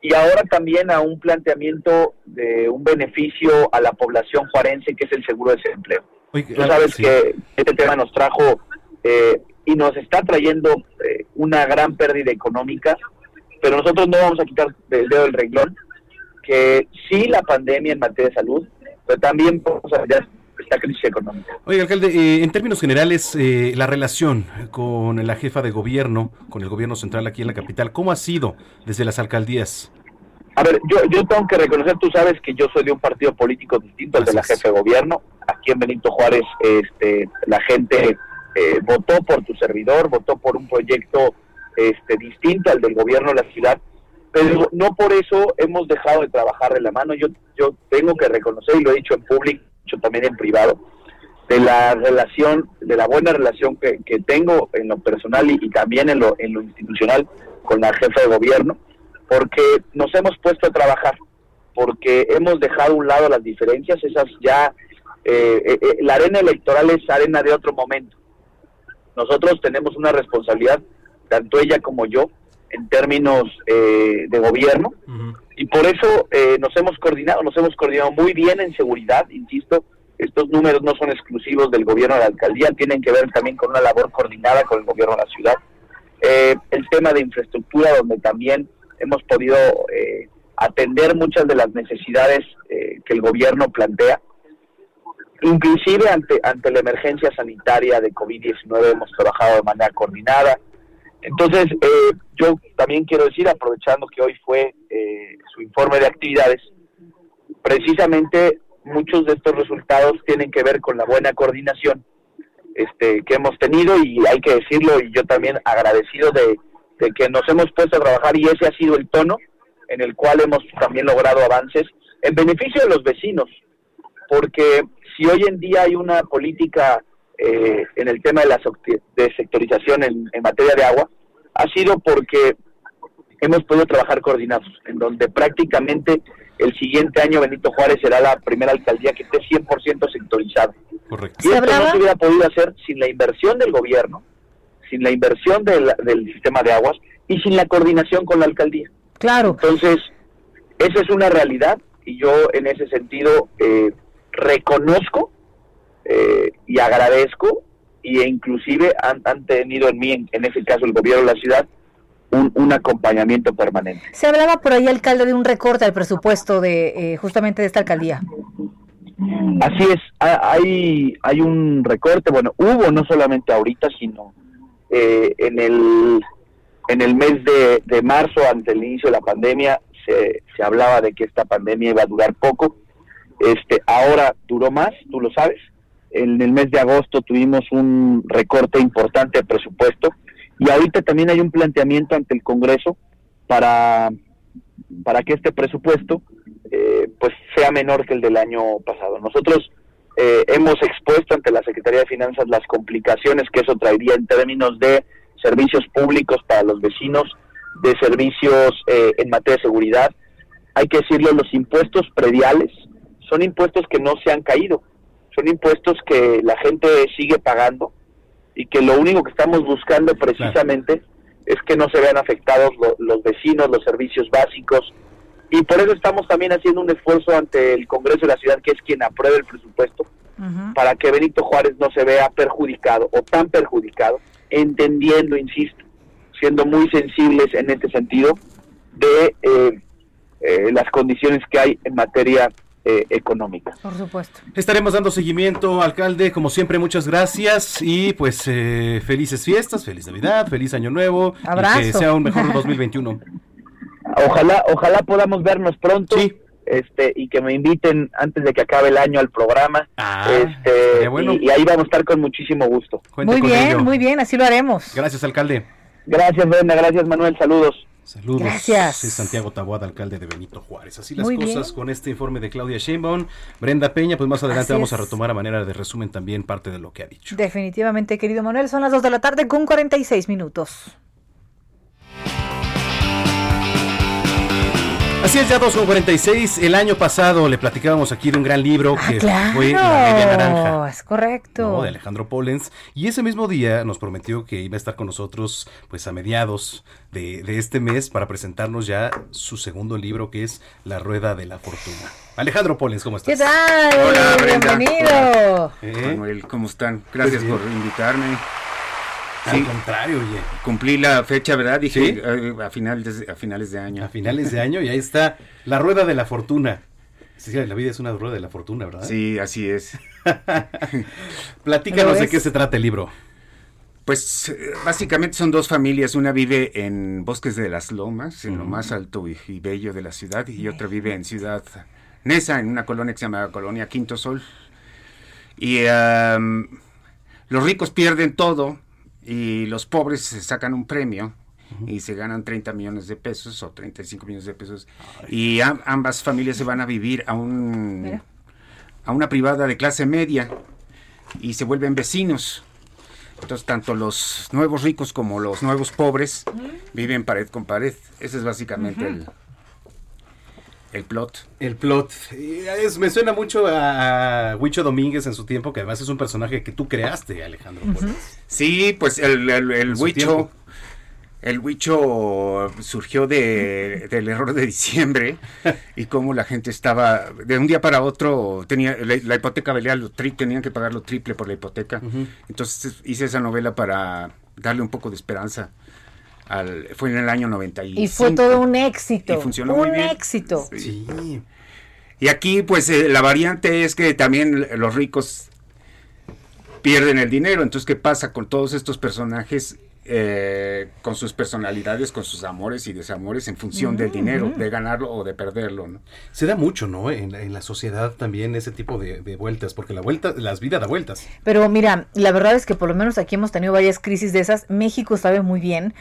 y ahora también a un planteamiento de un beneficio a la población juarense que es el seguro de desempleo. Tú sabes que este tema nos trajo eh, y nos está trayendo eh, una gran pérdida económica, pero nosotros no vamos a quitar el dedo del renglón, que sí la pandemia en materia de salud, pero también vamos a ver esta crisis económica. Oye, alcalde, eh, en términos generales, eh, la relación con la jefa de gobierno, con el gobierno central aquí en la capital, ¿cómo ha sido desde las alcaldías? A ver, yo, yo tengo que reconocer, tú sabes que yo soy de un partido político distinto al de la jefa de gobierno. Aquí en Benito Juárez, este, la gente eh, votó por tu servidor, votó por un proyecto este, distinto al del gobierno de la ciudad, pero no por eso hemos dejado de trabajar de la mano. Yo, yo tengo que reconocer, y lo he dicho en público, dicho también en privado, de la relación, de la buena relación que, tengo en lo personal y, también en lo, en lo institucional con la jefa de gobierno, porque nos hemos puesto a trabajar, porque hemos dejado a un lado las diferencias, esas ya, eh, eh, la arena electoral es arena de otro momento nosotros tenemos una responsabilidad, tanto ella como yo, en términos eh, de gobierno, y por eso eh, nos hemos coordinado, nos hemos coordinado muy bien en seguridad, insisto, estos números no son exclusivos del gobierno de la alcaldía, tienen que ver también con una labor coordinada con el gobierno de la ciudad. Eh, el tema de infraestructura, donde también hemos podido atender muchas de las necesidades que el gobierno plantea inclusive ante, ante la emergencia sanitaria de COVID-19 hemos trabajado de manera coordinada. Entonces, eh, yo también quiero decir, aprovechando que hoy fue eh, su informe de actividades, precisamente muchos de estos resultados tienen que ver con la buena coordinación este, que hemos tenido y hay que decirlo y yo también agradecido de, de que nos hemos puesto a trabajar y ese ha sido el tono en el cual hemos también logrado avances en beneficio de los vecinos, porque si hoy en día hay una política eh, en el tema de la de sectorización en, materia de agua, ha sido porque hemos podido trabajar coordinados, en donde prácticamente el siguiente año Benito Juárez será la primera alcaldía que esté 100% sectorizada. Y esto no se hubiera podido hacer sin la inversión del gobierno, sin la inversión del, sistema de aguas y sin la coordinación con la alcaldía. Claro. Entonces, esa es una realidad y yo en ese sentido eh, reconozco eh, y agradezco y e inclusive han, tenido en mí, en, ese caso el gobierno de la ciudad, un, un acompañamiento permanente. Se hablaba por ahí, alcalde, de un recorte al presupuesto de eh, justamente de esta alcaldía. Así es, ha- hay, hay un recorte, bueno, hubo no solamente ahorita, sino eh, en, el, en el mes de, de marzo, ante el inicio de la pandemia, se, se hablaba de que esta pandemia iba a durar poco. Este, ahora duró más, tú lo sabes. En el mes de agosto tuvimos un recorte importante de presupuesto y ahorita también hay un planteamiento ante el Congreso para, para que este presupuesto eh, pues sea menor que el del año pasado. Nosotros eh, hemos expuesto ante la Secretaría de Finanzas las complicaciones que eso traería en términos de servicios públicos para los vecinos, de servicios eh, en materia de seguridad. Hay que decirlo, los impuestos prediales son impuestos que no se han caído, son impuestos que la gente sigue pagando y que lo único que estamos buscando precisamente es que no se vean afectados lo- los vecinos, los servicios básicos, y por eso estamos también haciendo un esfuerzo ante el Congreso de la Ciudad, que es quien apruebe el presupuesto, para que Benito Juárez no se vea perjudicado o tan perjudicado, entendiendo, insisto, siendo muy sensibles en este sentido de eh, eh, las condiciones que hay en materia eh, económica. Por supuesto. Estaremos dando seguimiento, alcalde. Como siempre, muchas gracias. Y pues eh, felices fiestas, feliz Navidad, feliz Año Nuevo. Y que Abrazo. sea un mejor 2021. Ojalá, ojalá podamos vernos pronto. Este, y que me inviten antes de que acabe el año al programa. este, estaría bueno. y, y ahí vamos a estar con muchísimo gusto. muy bien, muy bien, así lo haremos. Gracias, alcalde. Gracias, Brenda. Gracias, Manuel. Saludos. Saludos. Gracias. Es Santiago Taboada, alcalde de Benito Juárez. Así las Muy cosas bien. con este informe de Claudia Sheinbaum. Brenda Peña, pues más adelante Así vamos a retomar a manera de resumen también parte de lo que ha dicho. Definitivamente, querido Manuel, son las 2 de la tarde con 46 minutos. Así es, ya 2.46. El año pasado le platicábamos aquí de un gran libro que fue La Media Naranja. Ah, es correcto. ¿no? de Alejandro Pollens. Y ese mismo día nos prometió que iba a estar con nosotros pues a mediados de, de este mes para presentarnos ya su segundo libro que es La Rueda de la Fortuna. Alejandro Pollens, ¿cómo ¿Qué estás? tal? Hola, Brenda. Bienvenido. ¿Eh? Manuel, ¿cómo están? Gracias Pues por invitarme. Al contrario, oye. Cumplí la fecha, ¿verdad? Dije Sí. eh, a, finales, a finales de año. A finales de año y ahí está La Rueda de la Fortuna. Sí, la vida es una rueda de la fortuna, ¿verdad? Sí, así es. Platícanos ¿Lo de qué se trata el libro. Pues eh, básicamente son dos familias. Una vive en Bosques de las Lomas, en lo más alto y, y bello de la ciudad, y otra vive en Ciudad Nesa, en una colonia que se llama Colonia Quinto Sol. Y los ricos pierden todo y los pobres se sacan un premio y se ganan 30 millones de pesos o 35 millones de pesos. Y am- ambas familias se van a vivir a un Mira. a una privada de clase media y se vuelven vecinos. Entonces, tanto los nuevos ricos como los nuevos pobres viven pared con pared. Ese es básicamente el, el plot. El plot. Es- me suena mucho a, Huicho Domínguez en su tiempo, que además es un personaje que tú creaste, Alejandro. Sí, pues el, el, el huicho, el huicho surgió de, del error de diciembre y cómo la gente estaba, de un día para otro, tenía la, la hipoteca valía lo tri, tenían que pagar lo triple por la hipoteca. Entonces hice esa novela para darle un poco de esperanza. Al, fue en el año 95. Y fue todo un éxito. Y funcionó un muy bien. éxito. Sí. Y aquí, pues, eh, la variante es que también los ricos pierden el dinero. Entonces, ¿qué pasa con todos estos personajes? eh, con sus personalidades, con sus amores y desamores en función del dinero, de ganarlo o de perderlo. ¿no? Se da mucho, ¿no? En, en la sociedad también ese tipo de, de vueltas, porque la vuelta, las vidas da vueltas. Pero mira, la verdad es que por lo menos aquí hemos tenido varias crisis de esas. México sabe muy bien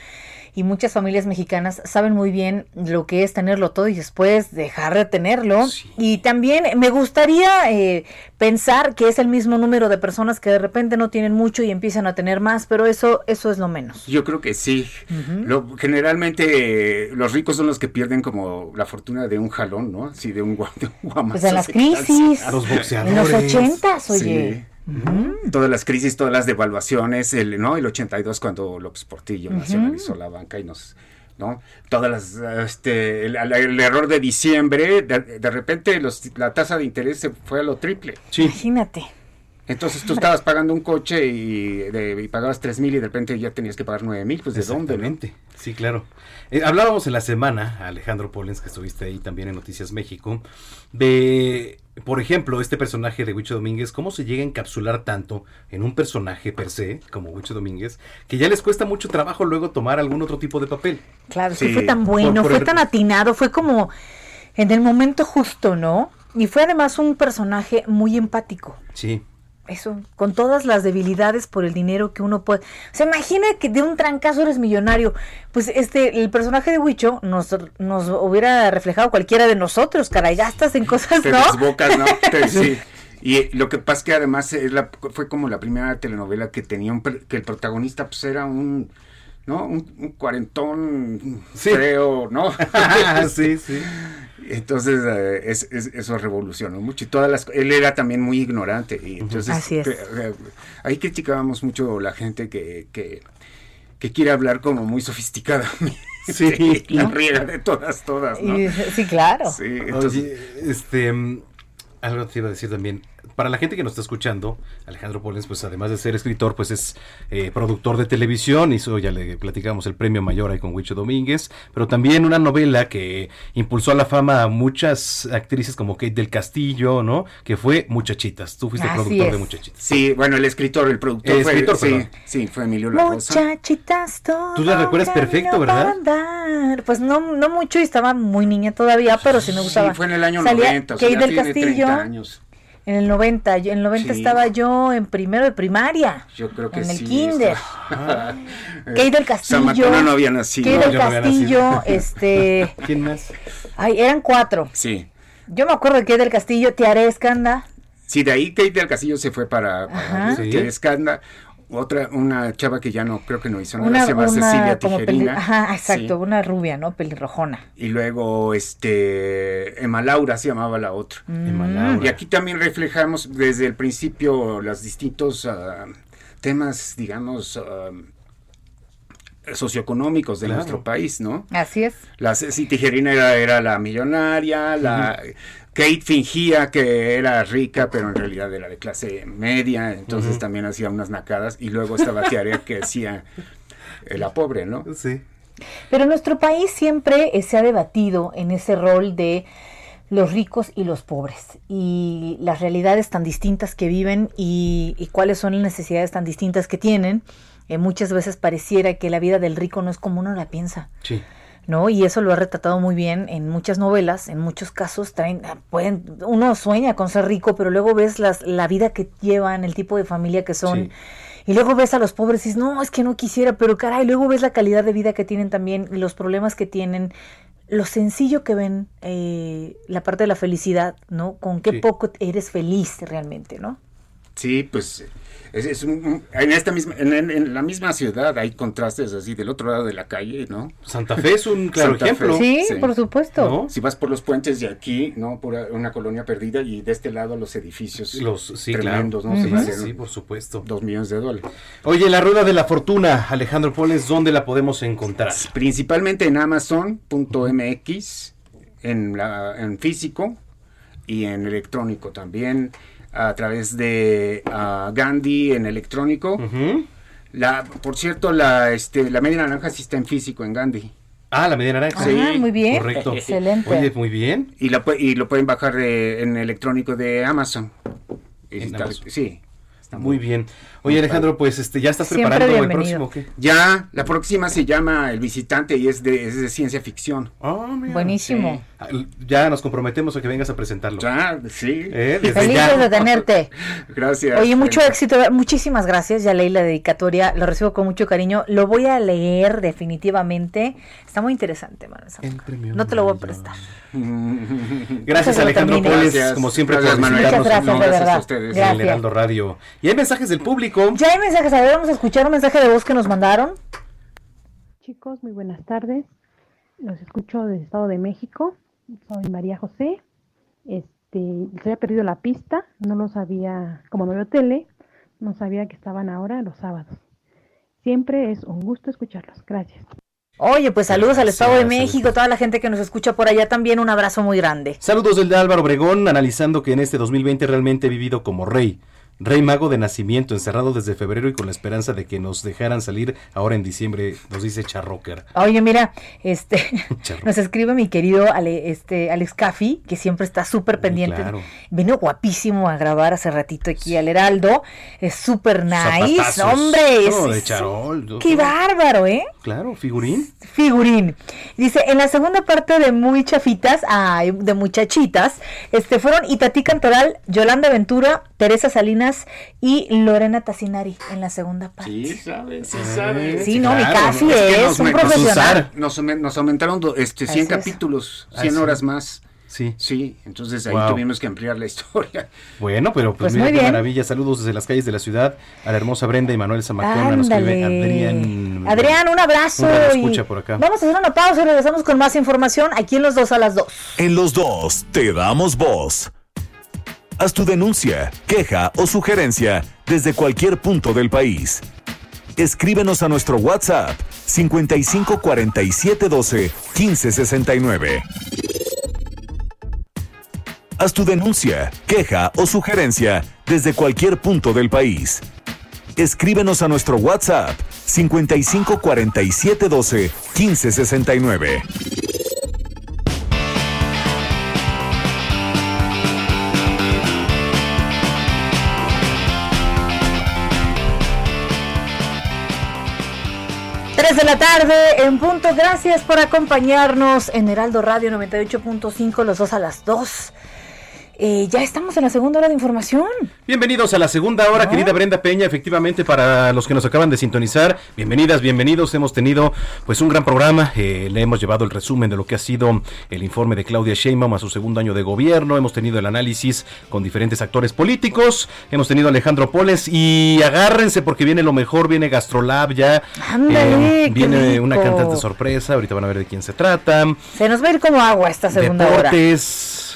y muchas familias mexicanas saben muy bien lo que es tenerlo todo y después dejar de tenerlo. Y también me gustaría eh, pensar que es el mismo número de personas que de repente no tienen mucho y empiezan a tener más, pero eso, eso es lo menos. Yo creo que sí. Lo- generalmente los ricos son los que pierden como la fortuna de un jalón, ¿no? Así de un, de un guamazo. Pues en las crisis. sin- Los boxeadores. En los ochentas, oye. Sí. Todas las crisis, todas las devaluaciones, el, ¿no? El 82 cuando López Portillo nacionalizó la banca y nos, ¿no? Todas las, este, el, el error de diciembre, de, de repente los, la tasa de interés se fue a lo triple. Imagínate. Entonces tú estabas pagando un coche y, de- y pagabas tres mil y de repente ya tenías que pagar nueve mil, pues de dónde, ¿no? Sí, claro. Eh, hablábamos en la semana, Alejandro Polens, que estuviste ahí también en Noticias México, de, por ejemplo, este personaje de Huicho Domínguez, cómo se llega a encapsular tanto en un personaje per se, como Huicho Domínguez, que ya les cuesta mucho trabajo luego tomar algún otro tipo de papel. Claro, Sí. fue tan bueno, Por- por fue el- tan atinado, fue como en el momento justo, ¿no? Y fue además un personaje muy empático. Sí. Eso, con todas las debilidades por el dinero que uno puede. Se imagina que de un trancazo eres millonario. Pues este, el personaje de Huicho nos, nos hubiera reflejado cualquiera de nosotros, caray. Gastas en cosas, Te ¿no? desbocas, ¿no? Te- sí. Y eh, lo que pasa es que además es la- fue como la primera telenovela que tenía un, que el protagonista pues era un, ¿no? Un, un cuarentón feo, ¿no? sí, sí. Entonces eh, es- es- eso revolucionó mucho y todas las él era también muy ignorante y entonces Así es. eh, eh, ahí criticábamos mucho la gente que, que que quiere hablar como muy sofisticadamente Sí. la riega de todas todas ¿no? Y- sí, claro. Sí, entonces- Oye, este, mm, algo te iba a decir también. Para la gente que nos está escuchando, Alejandro Polens, pues además de ser escritor, pues es eh, productor de televisión, hizo, ya le platicamos, el premio mayor ahí con Huicho Domínguez, pero también una novela que impulsó a la fama a muchas actrices como Kate del Castillo, ¿no? Que fue Muchachitas. Tú fuiste Así productor es. de Muchachitas. Sí, bueno, el escritor, el productor El fue, escritor, sí, perdón. sí, fue Emilio La Rosa. Muchachitas, todo Tú la recuerdas perfecto, ¿verdad? Pues no, no mucho y estaba muy niña todavía, pero sí me gustaba. Sí, fue en el año Salía 90, o sea, Kate del tiene Castillo. 30 años. En el 90, yo- en el 90 Sí. estaba yo en primero de primaria. Yo creo que en el sí. kinder. Kate del Castillo. No había nacido. Kate del no Castillo, este. ¿Quién más? Ay, eran cuatro. Sí. Yo me acuerdo de Kate del Castillo, Tiare Escanda. Sí, de ahí Kate del Castillo se fue para, para Sí. Escanda. Otra, una chava que ya no, creo que no hizo nada, Una, se llama una Cecilia como peli- Tijerina. Ajá, exacto, Sí. una rubia, ¿no? Pelirrojona. Y luego, este, Emma Laura se llamaba la otra. Emma Laura. Y aquí también reflejamos desde el principio los distintos ah, temas, digamos, ah, socioeconómicos de Claro. nuestro país, ¿no? Así es. La Ceci Tijerina era, era la millonaria, la Kate fingía que era rica, pero en realidad era de clase media, entonces también hacía unas nacadas, y luego estaba Tiare que hacía eh, la pobre, ¿no? Sí. Pero nuestro país siempre eh, se ha debatido en ese rol de los ricos y los pobres y las realidades tan distintas que viven y, y cuáles son las necesidades tan distintas que tienen. Eh, muchas veces pareciera que la vida del rico no es como uno la piensa. Sí. ¿No? Y eso lo ha retratado muy bien en muchas novelas, en muchos casos traen, ah, pueden, uno sueña con ser rico, pero luego ves las, la vida que llevan, el tipo de familia que son, Sí. y luego ves a los pobres y dices, no, es que no quisiera, pero caray, luego ves la calidad de vida que tienen también, y los problemas que tienen, lo sencillo que ven, eh, la parte de la felicidad, ¿no? Con qué Sí. poco eres feliz realmente, ¿no? Sí, pues es, es un- en esta misma, en, en- en la misma ciudad hay contrastes así del otro lado de la calle, ¿no? Santa Fe es un claro Santa ejemplo. Sí, por supuesto. ¿No? Si vas por los puentes de aquí, ¿no? Por una colonia perdida y de este lado los edificios Los, sí, tremendos, claro. ¿no? Se Sí, valen sí, por supuesto. Dos millones de dólares. Oye, la rueda de la fortuna, Alejandro Poles, ¿dónde la podemos encontrar? Principalmente en Amazon.mx, en, la, en físico y en electrónico también, a través de Gandhi en electrónico. La, por cierto, la, este, la media naranja sí está en físico en Gandhi. Ah, la media naranja. Sí. Ah, muy bien. Correcto. Excelente. Oye, muy bien. Y, la, y lo pueden bajar de- en electrónico de Amazon. Y En está- Amazon. Sí. está Muy bien. Oye, Alejandro, pues este, ya estás Siempre preparando el próximo. ¿o ¿qué? Ya, la próxima se llama El Visitante y es de, es de ciencia ficción. Ah, mira. Buenísimo. Ah, Ya nos comprometemos a que vengas a presentarlo. Ya, sí. Eh, ya. de tenerte. Gracias. Oye, mucho éxito, muchísimas gracias. Ya leí la dedicatoria, lo recibo con mucho cariño. Lo voy a leer definitivamente. Está muy interesante, Manuel. No te lo voy a prestar. Gracias, Alejandro. Poles, Gracias. como siempre, Gracias, por Manuel. visitarnos Muchas gracias, gracias a ustedes. en el Heraldo Radio. Y hay mensajes del público. Ya hay mensajes, a ver, vamos a escuchar un mensaje de voz que nos mandaron. Chicos, muy buenas tardes. Los escucho desde Estado de México. Soy María José. Este, se había perdido la pista, no lo sabía, como no veo tele, no sabía que estaban ahora los sábados. Siempre es un gusto escucharlos. Gracias. Oye, pues saludos al Estado de saludos. México, toda la gente que nos escucha por allá también, un abrazo muy grande. Saludos del de Álvaro Obregón, analizando que en este 2020 realmente he vivido como rey. Rey Mago de nacimiento, encerrado desde febrero y con la esperanza de que nos dejaran salir ahora en diciembre, nos dice Charrocker. Oye, mira, este nos escribe mi querido Ale- este, Alex Caffi, que siempre está súper pendiente. claro. Vino guapísimo a grabar hace ratito aquí al Heraldo. Es súper nice, Zapatazos. hombre. No, de. Qué bárbaro, ¿eh? Claro, figurín. Figurín. Dice, en la segunda parte de Muy Chafitas, ay, de Muchachitas, este fueron Itatí Cantoral, Yolanda Ventura, Teresa Salinas y Lorena Tassinari en la segunda parte. Sí, sabe, sí Eh, sabe. Sí, no, mi Cafi que es nos un profesional. Nos, aumen- nos aumentaron este, 100 Así es. capítulos, Ah, 100 sí. horas más. Sí. Sí, entonces ahí Wow. tuvimos que ampliar la historia. Bueno, pero pues, Pues mira muy qué bien. maravilla. Saludos desde las calles de la ciudad a la hermosa Brenda y Manuel Zamacona. Nos escribe. Adrián. Adrián, un abrazo. Un escucha por acá. Vamos a hacer una pausa y regresamos con más información aquí en los dos a las dos. En los dos te damos voz. Haz tu denuncia, queja o sugerencia desde cualquier punto del país. Escríbenos a nuestro WhatsApp 55 47 12 15 69. Haz tu denuncia, queja o sugerencia desde cualquier punto del país. Escríbenos a nuestro WhatsApp 55 47 12 15 69. Tres de la tarde en punto. Gracias por acompañarnos en Heraldo Radio 98.5, los dos a las dos. Eh, ya estamos en la segunda hora de información. Bienvenidos a la segunda hora, querida Brenda Peña. Efectivamente, para los que nos acaban de sintonizar, bienvenidas, bienvenidos. Hemos tenido pues un gran programa. Eh, le hemos llevado el resumen de lo que ha sido el informe de Claudia Sheinbaum a su segundo año de gobierno. Hemos tenido el análisis con diferentes actores políticos. Hemos tenido a Alejandro Poles y agárrense porque viene lo mejor, viene Gastrolab ya. Ándale, qué viene rico. una cantante sorpresa. Ahorita van a ver de quién se trata. Se nos va a ir como agua esta segunda hora.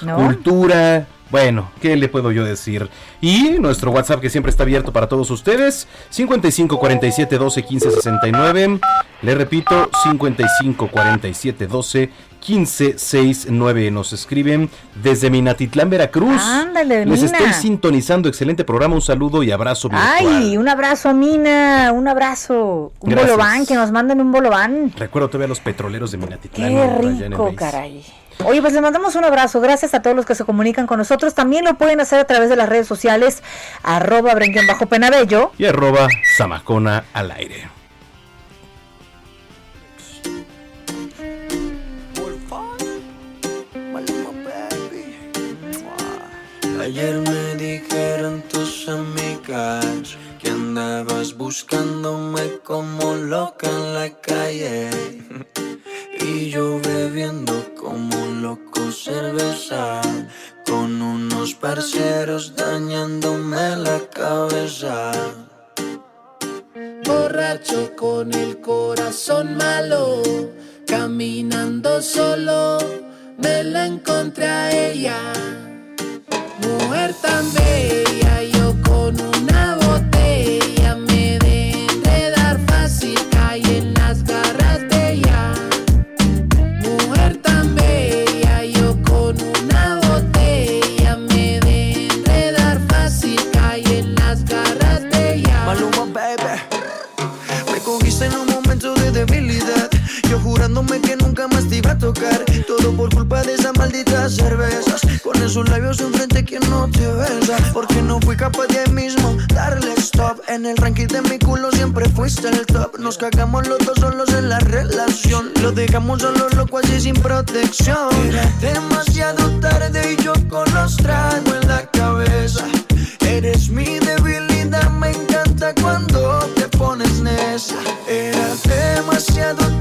¿No? cultura. Bueno, ¿qué le puedo yo decir? Y nuestro WhatsApp que siempre está abierto para todos ustedes, 55 47 12 15 69. Le repito, 55 47 12 15 69. Nos escriben desde Minatitlán, Veracruz. Ándale, Les Mina. estoy sintonizando. Excelente programa. Un saludo y abrazo virtual. Ay, un abrazo Mina, un abrazo. Un Gracias. bolobán, que nos manden un bolobán. Recuerdo todavía a los petroleros de Minatitlán. Qué rico, caray. Oye, pues les mandamos un abrazo. Gracias a todos los que se comunican con nosotros. También lo pueden hacer a través de las redes sociales, arroba bajo penabello. Y arroba Zamacona al aire. Ayer me dijeron tus amigas que andabas buscándome como loca en la calle. Y yo bebiendo como un loco cerveza con unos parceros dañándome la cabeza. borracho con el corazón malo, caminando solo, me la encontré a ella. Mujer tan bella, tocar. Todo por culpa de esas malditas cervezas. Con esos labios enfrente que no te besa. Porque no fui capaz de ahí mismo darle stop. En el ranking de mi culo siempre fuiste el top. Nos cagamos los dos solos en la relación. Lo dejamos solo loco así sin protección. Era demasiado tarde y yo con los tragos en la cabeza. Eres mi debilidad, me encanta cuando te pones necia. Era demasiado tarde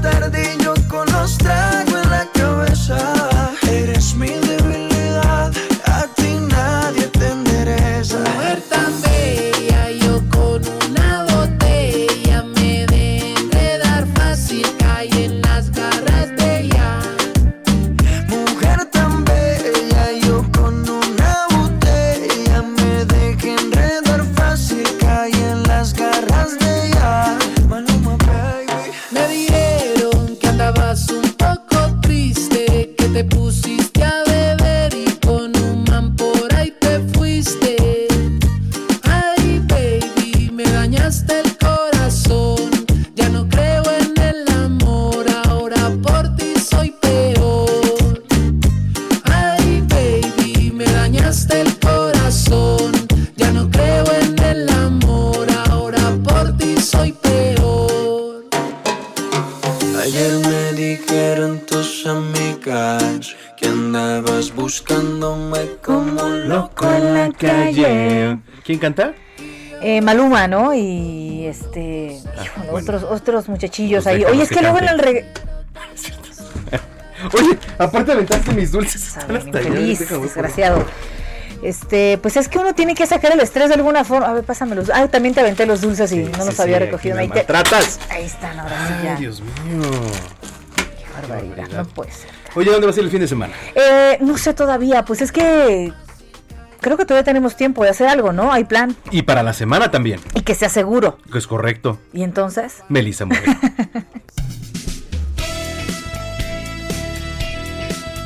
canta? Eh, Maluma, ¿no? Y este. bueno. otros, otros muchachillos ahí. Oye, es que que luego en el reggae. Oye, aparte aventaste mis dulces. allá, Infeliz, desgraciado. Este, pues es que uno tiene que sacar el estrés de alguna forma. A ver, pásamelos. Ah, también te aventé los dulces y no los sí, había sí, recogido. aquí Ahí, te- están, ahora sí Ay, ya. Dios mío. Qué barbaridad, no puede ser. Oye, ¿dónde va a ser el fin de semana? Eh, no sé todavía, pues es que creo que todavía tenemos tiempo de hacer algo, ¿no? Hay plan Y para la semana también, y que sea seguro. que es correcto. Y entonces, Melissa Moreno.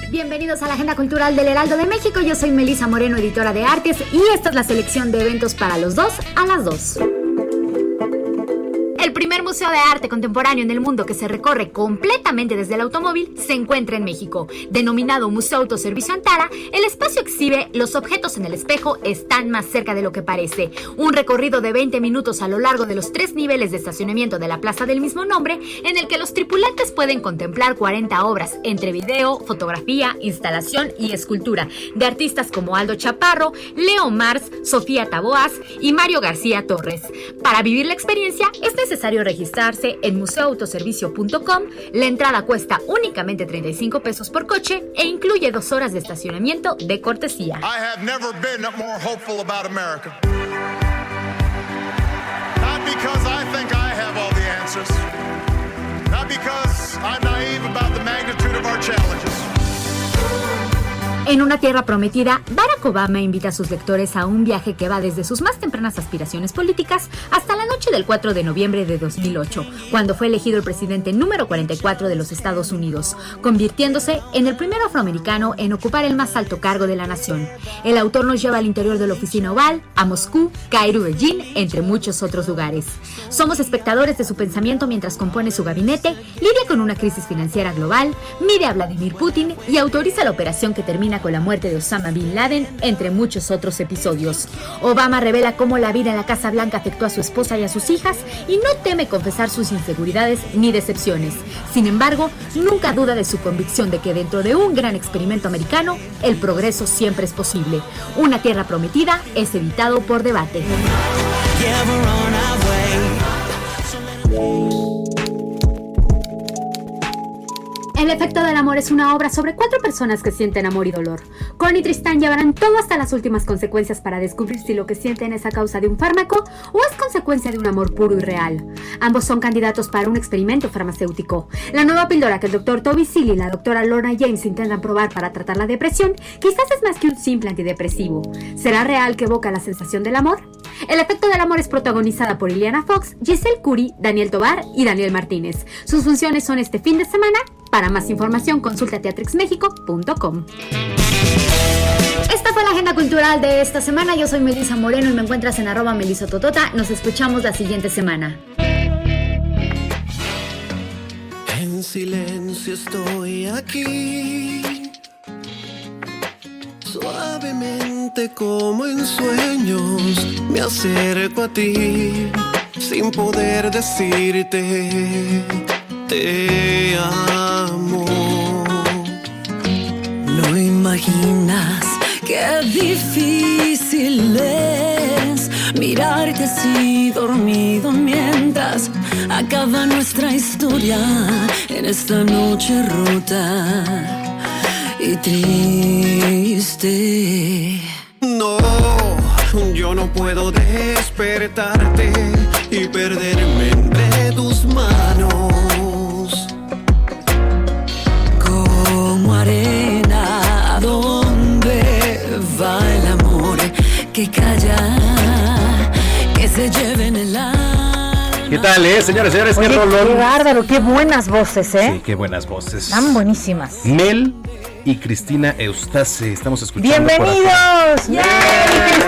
Bienvenidos a la Agenda Cultural del Heraldo de México. Yo soy Melisa Moreno, editora de artes, y esta es la selección de eventos para los dos a las dos. Primer museo de arte contemporáneo en el mundo que se recorre completamente desde el automóvil se encuentra en México. Denominado Museo Autoservicio Antara, el espacio exhibe los objetos en el espejo están más cerca de lo que parece. Un recorrido de 20 minutos a lo largo de los tres niveles de estacionamiento de la plaza del mismo nombre, en el que los tripulantes pueden contemplar 40 obras entre video, fotografía, instalación y escultura de artistas como Aldo Chaparro, Leo Mars, Sofía Taboas y Mario García Torres. Para vivir la experiencia es necesario registrarse en museoautoservicio.com. La entrada cuesta únicamente 35 pesos por coche e incluye dos horas de estacionamiento de cortesía. I have never been more hopeful about America. Not because I think I have all the answers, not because I'm naive about the magnitude of our challenges. En una tierra prometida, Barack Obama invita a sus lectores a un viaje que va desde sus más tempranas aspiraciones políticas hasta la noche del 4 de noviembre de 2008, cuando fue elegido el presidente número 44 de los Estados Unidos, convirtiéndose en el primer afroamericano en ocupar el más alto cargo de la nación. El autor nos lleva al interior de la oficina oval, a Moscú, Cairo, Beijing, entre muchos otros lugares. Somos espectadores de su pensamiento mientras compone su gabinete, lidia con una crisis financiera global, mide a Vladimir Putin y autoriza la operación que termina con la muerte de Osama Bin Laden, entre muchos otros episodios. Obama revela cómo la vida en la Casa Blanca afectó a su esposa y a sus hijas y no teme confesar sus inseguridades ni decepciones. Sin embargo, nunca duda de su convicción de que dentro de un gran experimento americano, el progreso siempre es posible. Una tierra prometida es editado por debate. El efecto del amor es una obra sobre cuatro personas que sienten amor y dolor. Con y Tristán llevarán todo hasta las últimas consecuencias para descubrir si lo que sienten es a causa de un fármaco o es consecuencia de un amor puro y real. Ambos son candidatos para un experimento farmacéutico. La nueva píldora que el doctor Toby Seale y la doctora Lorna James intentan probar para tratar la depresión quizás es más que un simple antidepresivo. ¿Será real que evoca la sensación del amor? El efecto del amor es protagonizada por Ileana Fox, Giselle Curie, Daniel Tobar y Daniel Martínez. Sus funciones son este fin de semana. Para más información consulta teatrixmexico.com. Esta fue la agenda cultural de esta semana. Yo soy Melisa Moreno y me encuentras en arroba melisototota. Nos escuchamos la siguiente semana. En silencio estoy aquí. Suavemente como en sueños me acerco a ti sin poder decirte te amo. No imaginas qué difícil es mirarte así dormido mientras acaba nuestra historia en esta noche rota y triste. No, yo no puedo despertarte y perderme entre tus manos. Va el amor que calla, que se lleve en el alma? ¿Qué tal, eh, señores, señores? Oye, ¿Qué rolón? qué bárbaro, qué buenas voces, ¿eh? Sí, qué buenas voces. Están buenísimas. Mel y Cristina Eustace. Estamos escuchando. ¡Bienvenidos! ¡Yay,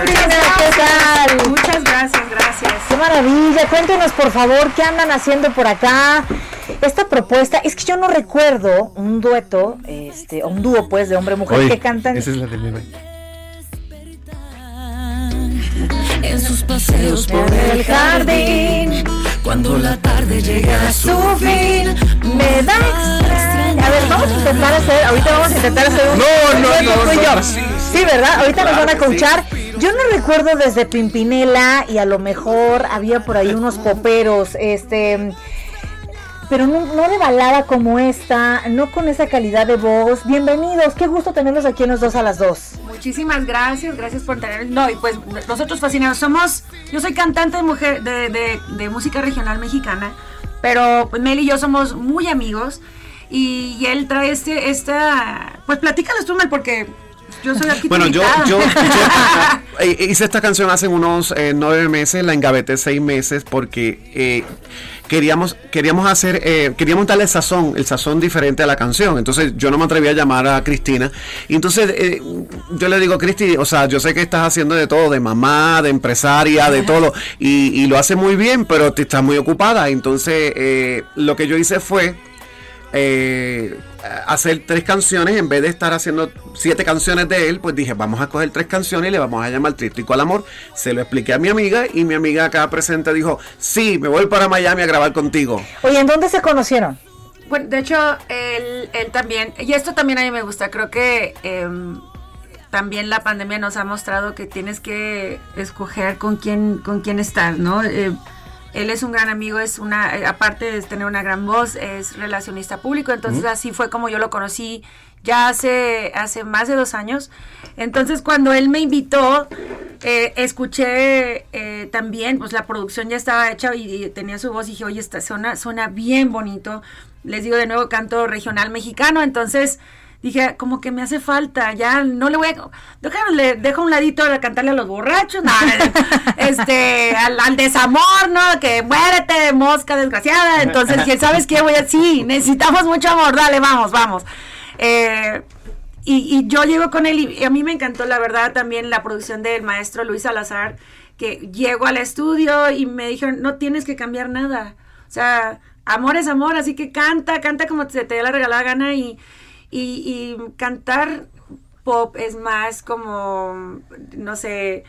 Cristina! ¿Qué tal? Muchas gracias, gracias. ¡Qué maravilla! Cuéntenos, por favor, qué andan haciendo por acá. Esta propuesta, es que yo no recuerdo un dueto, este, o un dúo, pues, de hombre-mujer que cantan. Esa es la de Mel. Paseos por el el jardín, Cuando la tarde llegue a su fin, me da extraña. A ver, vamos a intentar hacer, ahorita vamos a intentar hacer un. No, no, no, no, no, sí, Sí, ¿verdad? Ahorita nos van a sí. escuchar. Yo no recuerdo desde Pimpinela y a lo mejor había por ahí unos poperos, este. Pero no, no de balada como esta, no con esa calidad de voz. Bienvenidos, qué gusto tenerlos aquí en los dos a las dos. Muchísimas gracias, gracias por tener. No, y pues nosotros fascinados somos. Yo soy cantante de mujer de, de- música regional mexicana, pero Mel y yo somos muy amigos. Y, y él trae este, esta. Pues platícalos tú, Mel, porque yo soy aquí. Bueno, yo, yo, yo, eh, hice esta canción hace unos eh, nueve meses, la engaveté seis meses porque eh, queríamos, queríamos hacer, eh, queríamos darle el sazón, el sazón diferente a la canción. Entonces yo no me atreví a llamar a Cristina. Y entonces eh, yo le digo, Cristi, o sea, yo sé que estás haciendo de todo, de mamá, de empresaria, de todo, y, y lo hace muy bien, pero te estás muy ocupada. Entonces eh, lo que yo hice fue eh, hacer tres canciones en vez de estar haciendo siete canciones de él, pues dije, vamos a coger tres canciones y le vamos a llamar Tríptico al Amor. Se lo expliqué a mi amiga y mi amiga acá presente dijo, sí, me voy para Miami a grabar contigo. Oye, ¿en dónde se conocieron? Bueno, de hecho, él, él también, y esto también a mí me gusta, creo que em, también la pandemia nos ha mostrado que tienes que escoger con quién, con quién estar, ¿no? Eh, él es un gran amigo, es una, eh, aparte de tener una gran voz, es relacionista público, entonces así fue como yo lo conocí ya hace, hace más de dos años. Entonces cuando él me invitó, eh, escuché eh, también, pues la producción ya estaba hecha y, y tenía su voz y dije, oye, esta suena, suena bien bonito. Les digo de nuevo, canto regional mexicano, entonces dije, como que me hace falta, ya no le voy a... Déjame, le dejo a un ladito a cantarle a los borrachos, no, este, al, al desamor, ¿no? Que muérete, mosca desgraciada. Entonces dije, ¿sabes qué? Voy a... Sí, necesitamos mucho amor, dale, vamos, vamos. Eh, y, y yo llego con él y, y a mí me encantó, la verdad, también la producción del maestro Luis Salazar, que llego al estudio y me dijeron, no tienes que cambiar nada. O sea, amor es amor, así que canta, canta como se te dé la regalada gana y, y, y cantar pop es más como, no sé,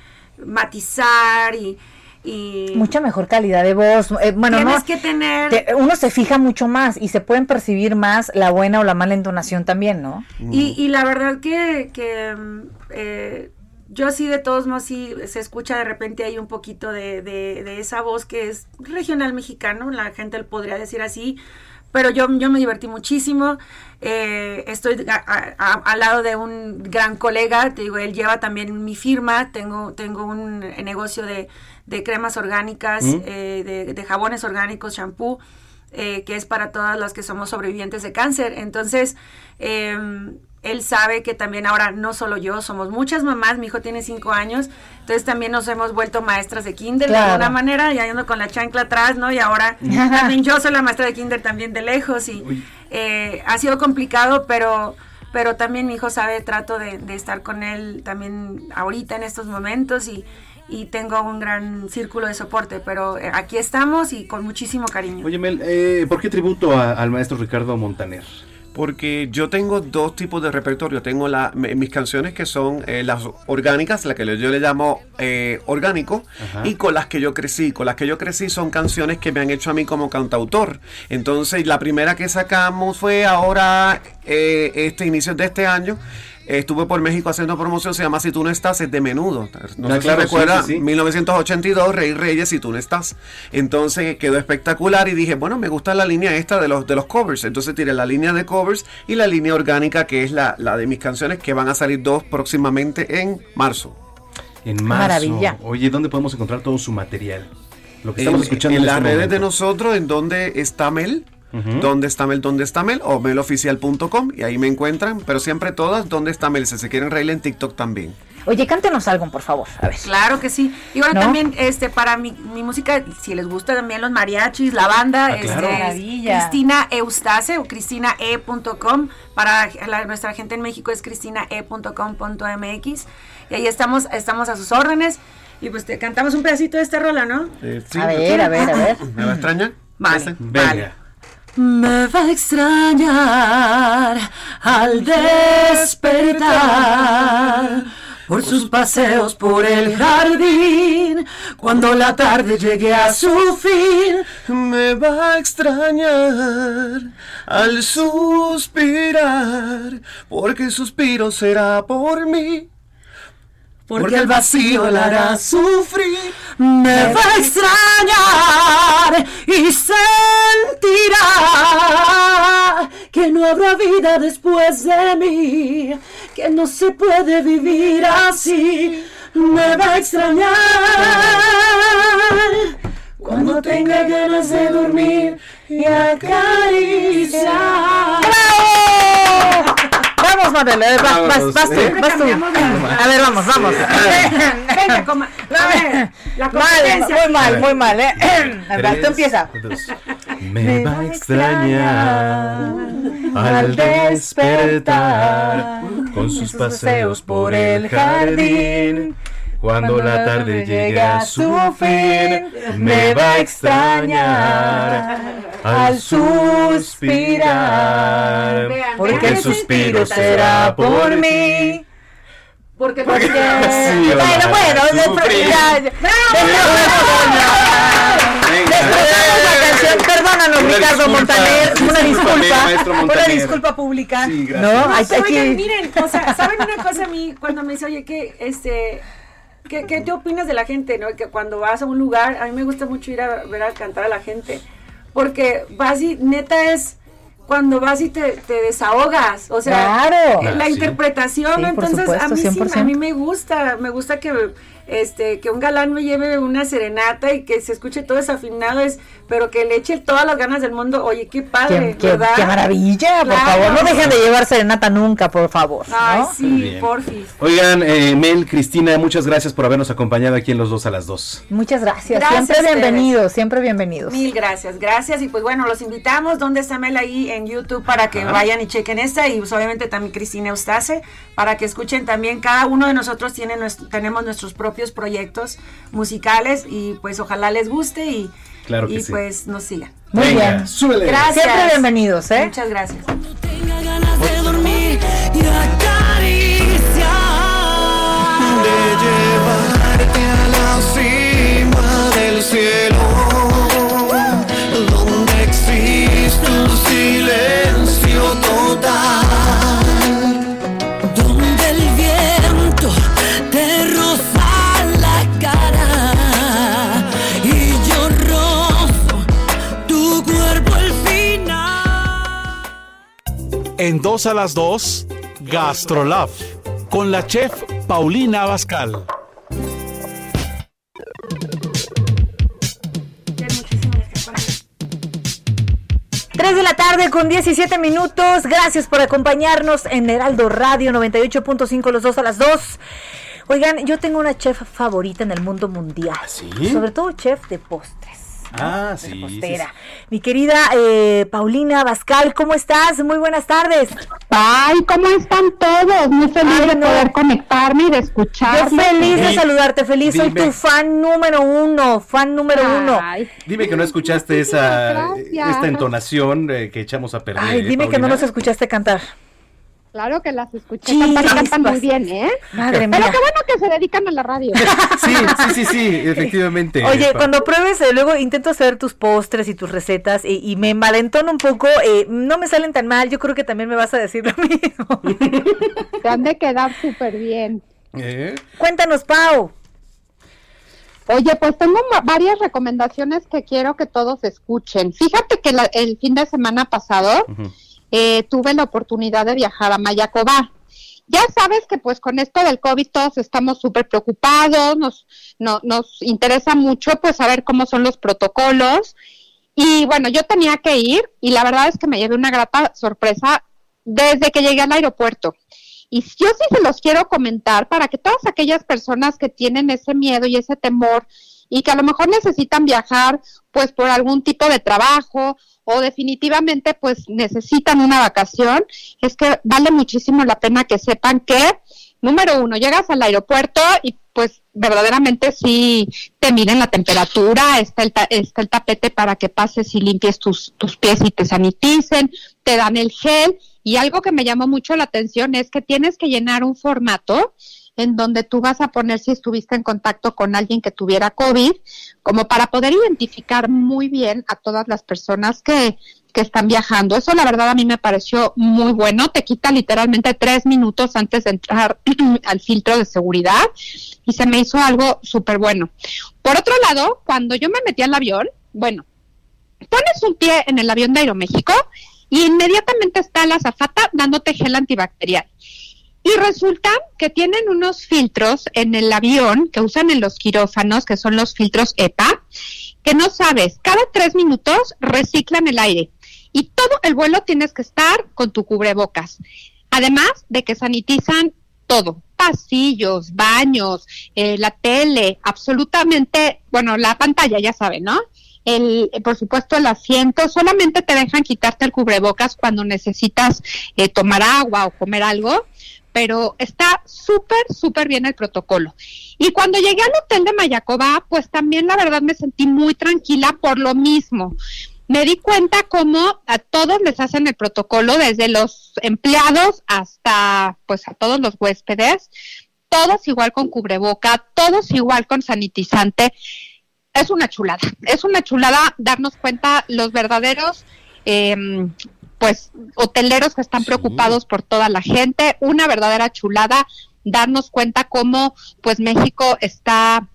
matizar y... y Mucha mejor calidad de voz. Eh, bueno, Tienes no, que tener... te- uno se fija mucho más y se pueden percibir más la buena o la mala entonación también, ¿no? Y, y la verdad que, que, mm, eh, yo sí de todos modos sí se escucha de repente hay un poquito de, de- de esa voz que es regional mexicano, la gente lo podría decir así, pero yo, yo me divertí muchísimo. eh, estoy a- a- a- al lado de un gran colega, te digo, él lleva también mi firma, tengo, tengo un negocio de, de cremas orgánicas, Mm. eh, de, de jabones orgánicos, shampoo, eh, que es para todas las que somos sobrevivientes de cáncer. Entonces, eh, él sabe que también ahora no solo yo, somos muchas mamás, mi hijo tiene cinco años, entonces también nos hemos vuelto maestras de kinder de alguna manera, ya ando con la chancla atrás, ¿no? Y ahora también yo soy la maestra de kinder también de lejos y eh, ha sido complicado, pero pero también mi hijo sabe, trato de, de estar con él también ahorita en estos momentos y, y tengo un gran círculo de soporte, pero eh, aquí estamos y con muchísimo cariño. Oye, Mel, eh, ¿por qué tributo a- al maestro Ricardo Montaner? Porque yo tengo dos tipos de repertorio. Tengo la, mis canciones que son eh, las orgánicas, las que yo le llamo eh, orgánico, Ajá. y con las que yo crecí. Con las que yo crecí son canciones que me han hecho a mí como cantautor. Entonces, la primera que sacamos fue ahora, eh, este inicio de este año. Estuve por México haciendo promoción, se llama Si tú no estás, es de menudo. No sé claro, si recuerda, sí, sí, sí. 1982, Rey Reyes, Si tú no estás. Entonces quedó espectacular y dije, bueno, me gusta la línea esta de los, de los covers. Entonces tiré la línea de covers y la línea orgánica, que es la, la de mis canciones, que van a salir dos próximamente en marzo. En marzo. Maravilla. Oye, ¿dónde podemos encontrar todo su material? Lo que En, estamos escuchando en en las este redes momento. de nosotros, en donde está Mel. ¿Dónde está Mel? ¿Dónde está Mel? O meloficial.com y ahí me encuentran, pero siempre todas, ¿dónde está Mel? Si se quieren reír en TikTok también. Oye, cántenos algo, por favor. A ver. Claro que sí. Y bueno, ¿No? también este para mi, mi música, si les gusta también los mariachis, la banda, Ah, este, es. Cristina Eustace o cristinae.com. Para la- nuestra gente en México es cristinae.com.mx. Y ahí estamos, estamos a sus órdenes. Y pues te cantamos un pedacito de esta rola, ¿no? Eh, A ver, a ver, a ver. ¿Me va a extrañar? Vale, vale. Me va a extrañar al despertar por sus paseos por el jardín. Cuando la tarde llegue a su fin, me va a extrañar al suspirar, porque suspiro será por mí. Porque el vacío la hará sufrir. Me va a extrañar y sentirá que no habrá vida después de mí, que no se puede vivir así. Me va a extrañar cuando tenga ganas de dormir y acariciar. Vamos, Manuel, eh, vas, vas, vas tú, ¿eh? vas tú. A ver, vamos, vamos. Venga, coma- a ver, la Mal, competencia muy aquí. mal, muy mal, ¿eh? A ver, tú empieza. Me va a extrañar al despertar con sus paseos por el jardín. Cuando la tarde llegue a su fin, me va a extrañar al suspirar. Vean, Porque el suspiro será por mí. Porque, Sí, Bueno, hola. bueno, canción, perdónanos, Una Ricardo disculpa, Montaner, una disculpa, una disculpa pública. Sí, gracias. No, hay, hay Oigan, que... miren, o sea, ¿saben una cosa a mí cuando me dice, oye, que este, ¿qué, qué te opinas de la gente, no? Que cuando vas a un lugar, a mí me gusta mucho ir a ver a cantar a la gente, porque vas y neta es cuando vas y te, te desahogas, o sea, Claro. la Ah, sí. interpretación, entonces a mí sí, 100%. a mí me gusta, me gusta que este que un galán me lleve una serenata y que se escuche todo desafinado, es, pero que le eche todas las ganas del mundo, oye, qué padre, Qué, ¿verdad? qué maravilla, por Claro. favor. No dejen de llevar serenata nunca, por favor. Ay, ¿no? sí, Muy bien. porfis. Oigan, eh, Mel, Cristina, muchas gracias por habernos acompañado aquí en Los Dos a las Dos. Muchas gracias. Gracias siempre bienvenidos, siempre bienvenidos. Mil gracias, gracias. Y pues bueno, los invitamos. ¿Dónde está Mel ahí en YouTube para que Ajá. vayan y chequen esta? Y pues obviamente también Cristina Eustace, para que escuchen también. Cada uno de nosotros tiene nuestro- tenemos nuestros propios proyectos musicales y pues ojalá les guste y, Claro que y sí. pues nos sigan. Muy Venga, bien. súbele. Gracias. Siempre bienvenidos, ¿eh? Muchas gracias. de dormir y acariciar. de llevarte a la cima del cielo, donde existe un silencio total. En dos a las dos, Gastrolab, con la chef Paulina Abascal. 3 de la tarde con 17 minutos. Gracias por acompañarnos en Heraldo Radio 98.5 los dos a las 2. Oigan, yo tengo una chef favorita en el mundo mundial. ¿Sí? Sobre todo chef de postres. Ah, sí. Mi querida eh, Paulina Bascal, ¿cómo estás? Muy buenas tardes. Ay, ¿cómo están todos? Muy feliz Ay, de no. poder conectarme y de Yo escucharlos. feliz de saludarte, feliz. Soy tu fan número uno, fan número uno. Dime que no escuchaste esa gracias. esta entonación eh, que echamos a perder. Ay, eh, dime que no nos escuchaste cantar. Claro que las escuché cantar y cantan muy bien, ¿eh? Madre Pero mía. qué bueno que se dedican a la radio. Sí, sí, sí, sí, efectivamente. Oye, cuando pruebes, eh, luego intento hacer tus postres y tus recetas y, y me malentono un poco, eh, no me salen tan mal, yo creo que también me vas a decir lo mismo. Te han de quedar súper bien. ¿Eh? Cuéntanos, Pau. Oye, pues tengo ma- varias recomendaciones que quiero que todos escuchen. Fíjate que la- el fin de semana pasado eh, tuve la oportunidad de viajar a Mayacobá. Ya sabes que pues con esto del COVID todos estamos súper preocupados, nos, no- nos interesa mucho pues saber cómo son los protocolos. Y bueno, yo tenía que ir y la verdad es que me llevé una grata sorpresa desde que llegué al aeropuerto. Y yo sí se los quiero comentar para que todas aquellas personas que tienen ese miedo y ese temor y que a lo mejor necesitan viajar pues por algún tipo de trabajo o definitivamente pues necesitan una vacación, es que vale muchísimo la pena que sepan que, número uno, llegas al aeropuerto y pues verdaderamente sí te miden la temperatura, está el, ta- está el tapete para que pases y limpies tus, tus pies y te saniticen, te dan el gel. Y algo que me llamó mucho la atención es que tienes que llenar un formato en donde tú vas a poner si estuviste en contacto con alguien que tuviera COVID, como para poder identificar muy bien a todas las personas que, que están viajando. Eso la verdad a mí me pareció muy bueno. Te quita literalmente tres minutos antes de entrar al filtro de seguridad y se me hizo algo súper bueno. Por otro lado, cuando yo me metí al avión, bueno, pones un pie en el avión de Aeroméxico y inmediatamente está la azafata dándote gel antibacterial. Y resulta que tienen unos filtros en el avión que usan en los quirófanos, que son los filtros EPA, que no sabes, cada tres minutos reciclan el aire y todo el vuelo tienes que estar con tu cubrebocas. Además de que sanitizan todo, pasillos, baños, eh, la tele, absolutamente, bueno, la pantalla, ya saben, ¿no? El, por supuesto, el asiento, solamente te dejan quitarte el cubrebocas cuando necesitas eh, tomar agua o comer algo, pero está súper, súper bien el protocolo. Y cuando llegué al hotel de Mayacoba, pues también la verdad me sentí muy tranquila por lo mismo me di cuenta cómo a todos les hacen el protocolo, desde los empleados hasta pues a todos los huéspedes, todos igual con cubreboca, todos igual con sanitizante. Es una chulada, es una chulada darnos cuenta los verdaderos em, pues hoteleros que están preocupados por toda la gente, una verdadera chulada darnos cuenta cómo pues México está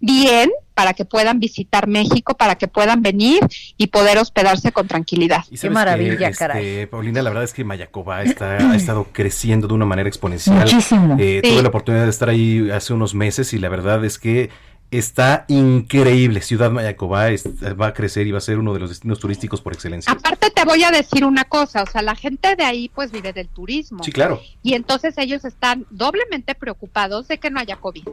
bien para que puedan visitar México, para que puedan venir y poder hospedarse con tranquilidad. Qué maravilla, este, caray. Paulina, la verdad es que Mayacoba está, ha estado creciendo de una manera exponencial. Muchísimo. Eh, Tuve la oportunidad de estar ahí hace unos meses y la verdad es que está increíble. Ciudad Mayacobá va a crecer y va a ser uno de los destinos turísticos por excelencia. Aparte te voy a decir una cosa, o sea, la gente de ahí pues vive del turismo. Sí, claro. Y entonces ellos están doblemente preocupados de que no haya COVID.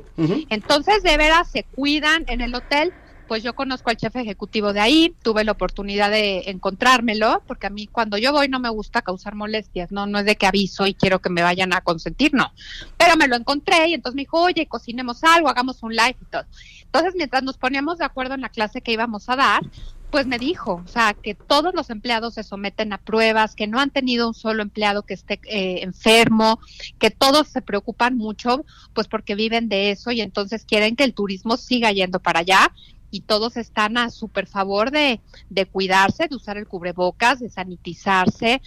Entonces de veras se cuidan en el hotel pues yo conozco al jefe ejecutivo de ahí, tuve la oportunidad de encontrármelo, porque a mí cuando yo voy no me gusta causar molestias, no, no es de que aviso y quiero que me vayan a consentir, no. Pero me lo encontré y entonces me dijo, oye, cocinemos algo, hagamos un live y todo. Entonces, mientras nos poníamos de acuerdo en la clase que íbamos a dar, pues me dijo, o sea, que todos los empleados se someten a pruebas, que no han tenido un solo empleado que esté eh, enfermo, que todos se preocupan mucho, pues porque viven de eso y entonces quieren que el turismo siga yendo para allá y todos están a súper favor de, de cuidarse, de usar el cubrebocas, de sanitizarse.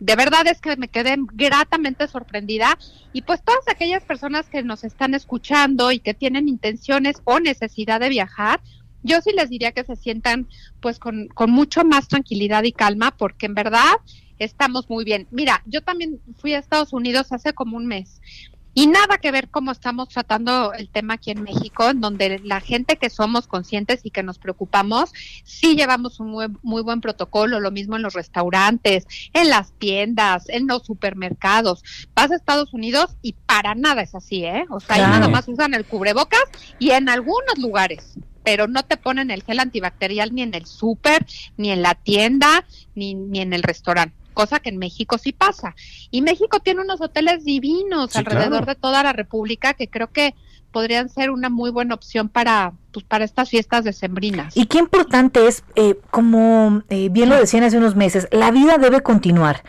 De verdad es que me quedé gratamente sorprendida y pues todas aquellas personas que nos están escuchando y que tienen intenciones o necesidad de viajar, yo sí les diría que se sientan pues con, con mucho más tranquilidad y calma porque en verdad estamos muy bien. Mira, yo también fui a Estados Unidos hace como un mes y nada que ver cómo estamos tratando el tema aquí en México, en donde la gente que somos conscientes y que nos preocupamos, sí llevamos un muy, muy buen protocolo, lo mismo en los restaurantes, en las tiendas, en los supermercados. Vas a Estados Unidos y para nada es así, ¿eh? O sea, ahí nada más usan el cubrebocas y en algunos lugares pero no te ponen el gel antibacterial ni en el súper, ni en la tienda, ni, ni en el restaurante cosa que en México sí pasa. Y México tiene unos hoteles divinos alrededor de toda la República que creo que podrían ser una muy buena opción para pues, para estas fiestas decembrinas. Y qué importante es, eh, como eh, bien lo decían hace unos meses, la vida debe continuar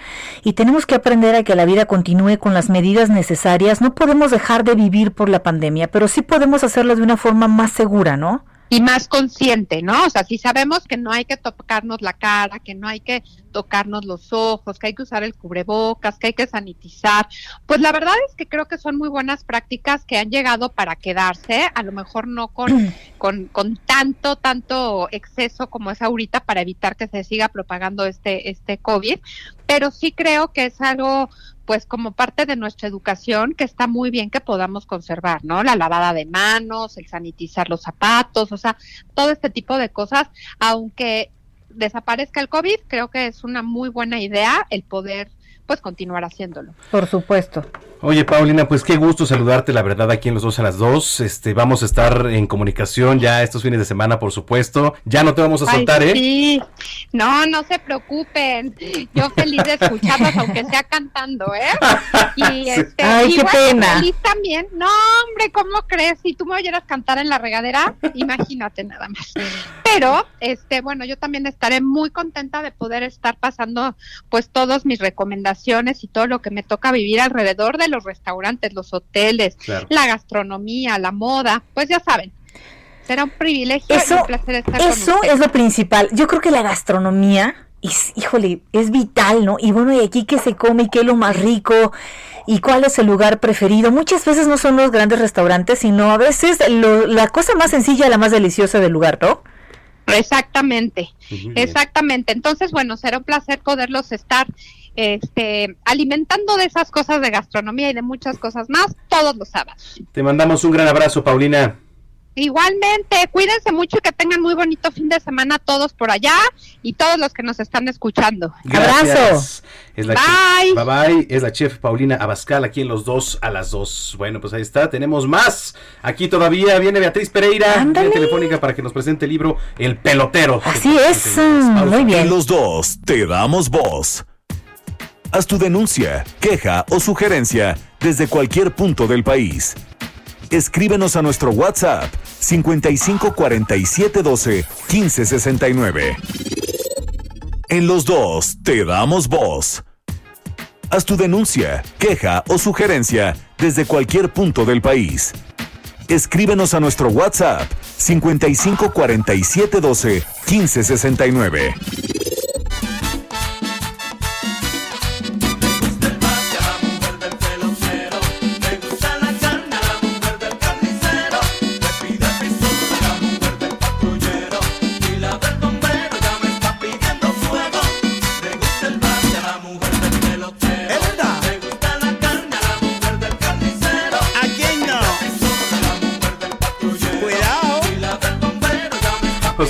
y tenemos que aprender a que la vida continúe con las medidas necesarias. No podemos dejar de vivir por la pandemia, pero sí podemos hacerlo de una forma más segura, ¿no? Y más consciente, ¿no? O sea, si sabemos que no hay que tocarnos la cara, que no hay que tocarnos los ojos, que hay que usar el cubrebocas, que hay que sanitizar, pues la verdad es que creo que son muy buenas prácticas que han llegado para quedarse, a lo mejor no con, con, con tanto, tanto exceso como es ahorita para evitar que se siga propagando este, este COVID, pero sí creo que es algo pues como parte de nuestra educación que está muy bien que podamos conservar, ¿no? La lavada de manos, el sanitizar los zapatos, o sea, todo este tipo de cosas, aunque desaparezca el COVID, creo que es una muy buena idea el poder pues continuar haciéndolo. Por supuesto. Oye, Paulina, pues qué gusto saludarte, la verdad, aquí en los dos a las dos. Este, vamos a estar en comunicación ya estos fines de semana, por supuesto. Ya no te vamos a soltar, ¿eh? Sí, no, no se preocupen. Yo feliz de escucharlos, aunque sea cantando, ¿eh? Y este, Ay, qué pena. Feliz también. No, hombre, ¿cómo crees? Si tú me oyeras cantar en la regadera, imagínate nada más. Pero, este, bueno, yo también estaré muy contenta de poder estar pasando, pues, todos mis recomendaciones y todo lo que me toca vivir alrededor de los restaurantes, los hoteles, Claro. la gastronomía, la moda, pues ya saben. Será un privilegio y un placer estar eso es lo principal. Yo creo que la gastronomía, es, híjole, es vital, ¿no? Y bueno, y aquí qué se come y qué es lo más rico y cuál es el lugar preferido. Muchas veces no son los grandes restaurantes, sino a veces lo- la cosa más sencilla, la más deliciosa del lugar, ¿no? Exactamente, exactamente. Entonces, bueno, será un placer poderlos estar este, alimentando de esas cosas de gastronomía y de muchas cosas más todos los sábados. Te mandamos un gran abrazo, Paulina. Igualmente, cuídense mucho y que tengan muy bonito fin de semana todos por allá y todos los que nos están escuchando. Gracias. Es la Bye. Chef, bye bye. Es la chef Paulina Abascal aquí en los dos a las dos. Bueno, pues ahí está. Tenemos más. Aquí todavía viene Beatriz Pereira, vía telefónica para que nos presente el libro El Pelotero. Así es, muy bien. En los dos te damos voz. Haz tu denuncia, queja o sugerencia desde cualquier punto del país. Escríbenos a nuestro WhatsApp 55 47 12 15 69. En los dos te damos voz. Haz tu denuncia, queja o sugerencia desde cualquier punto del país. Escríbenos a nuestro WhatsApp 55 47 12 15 69.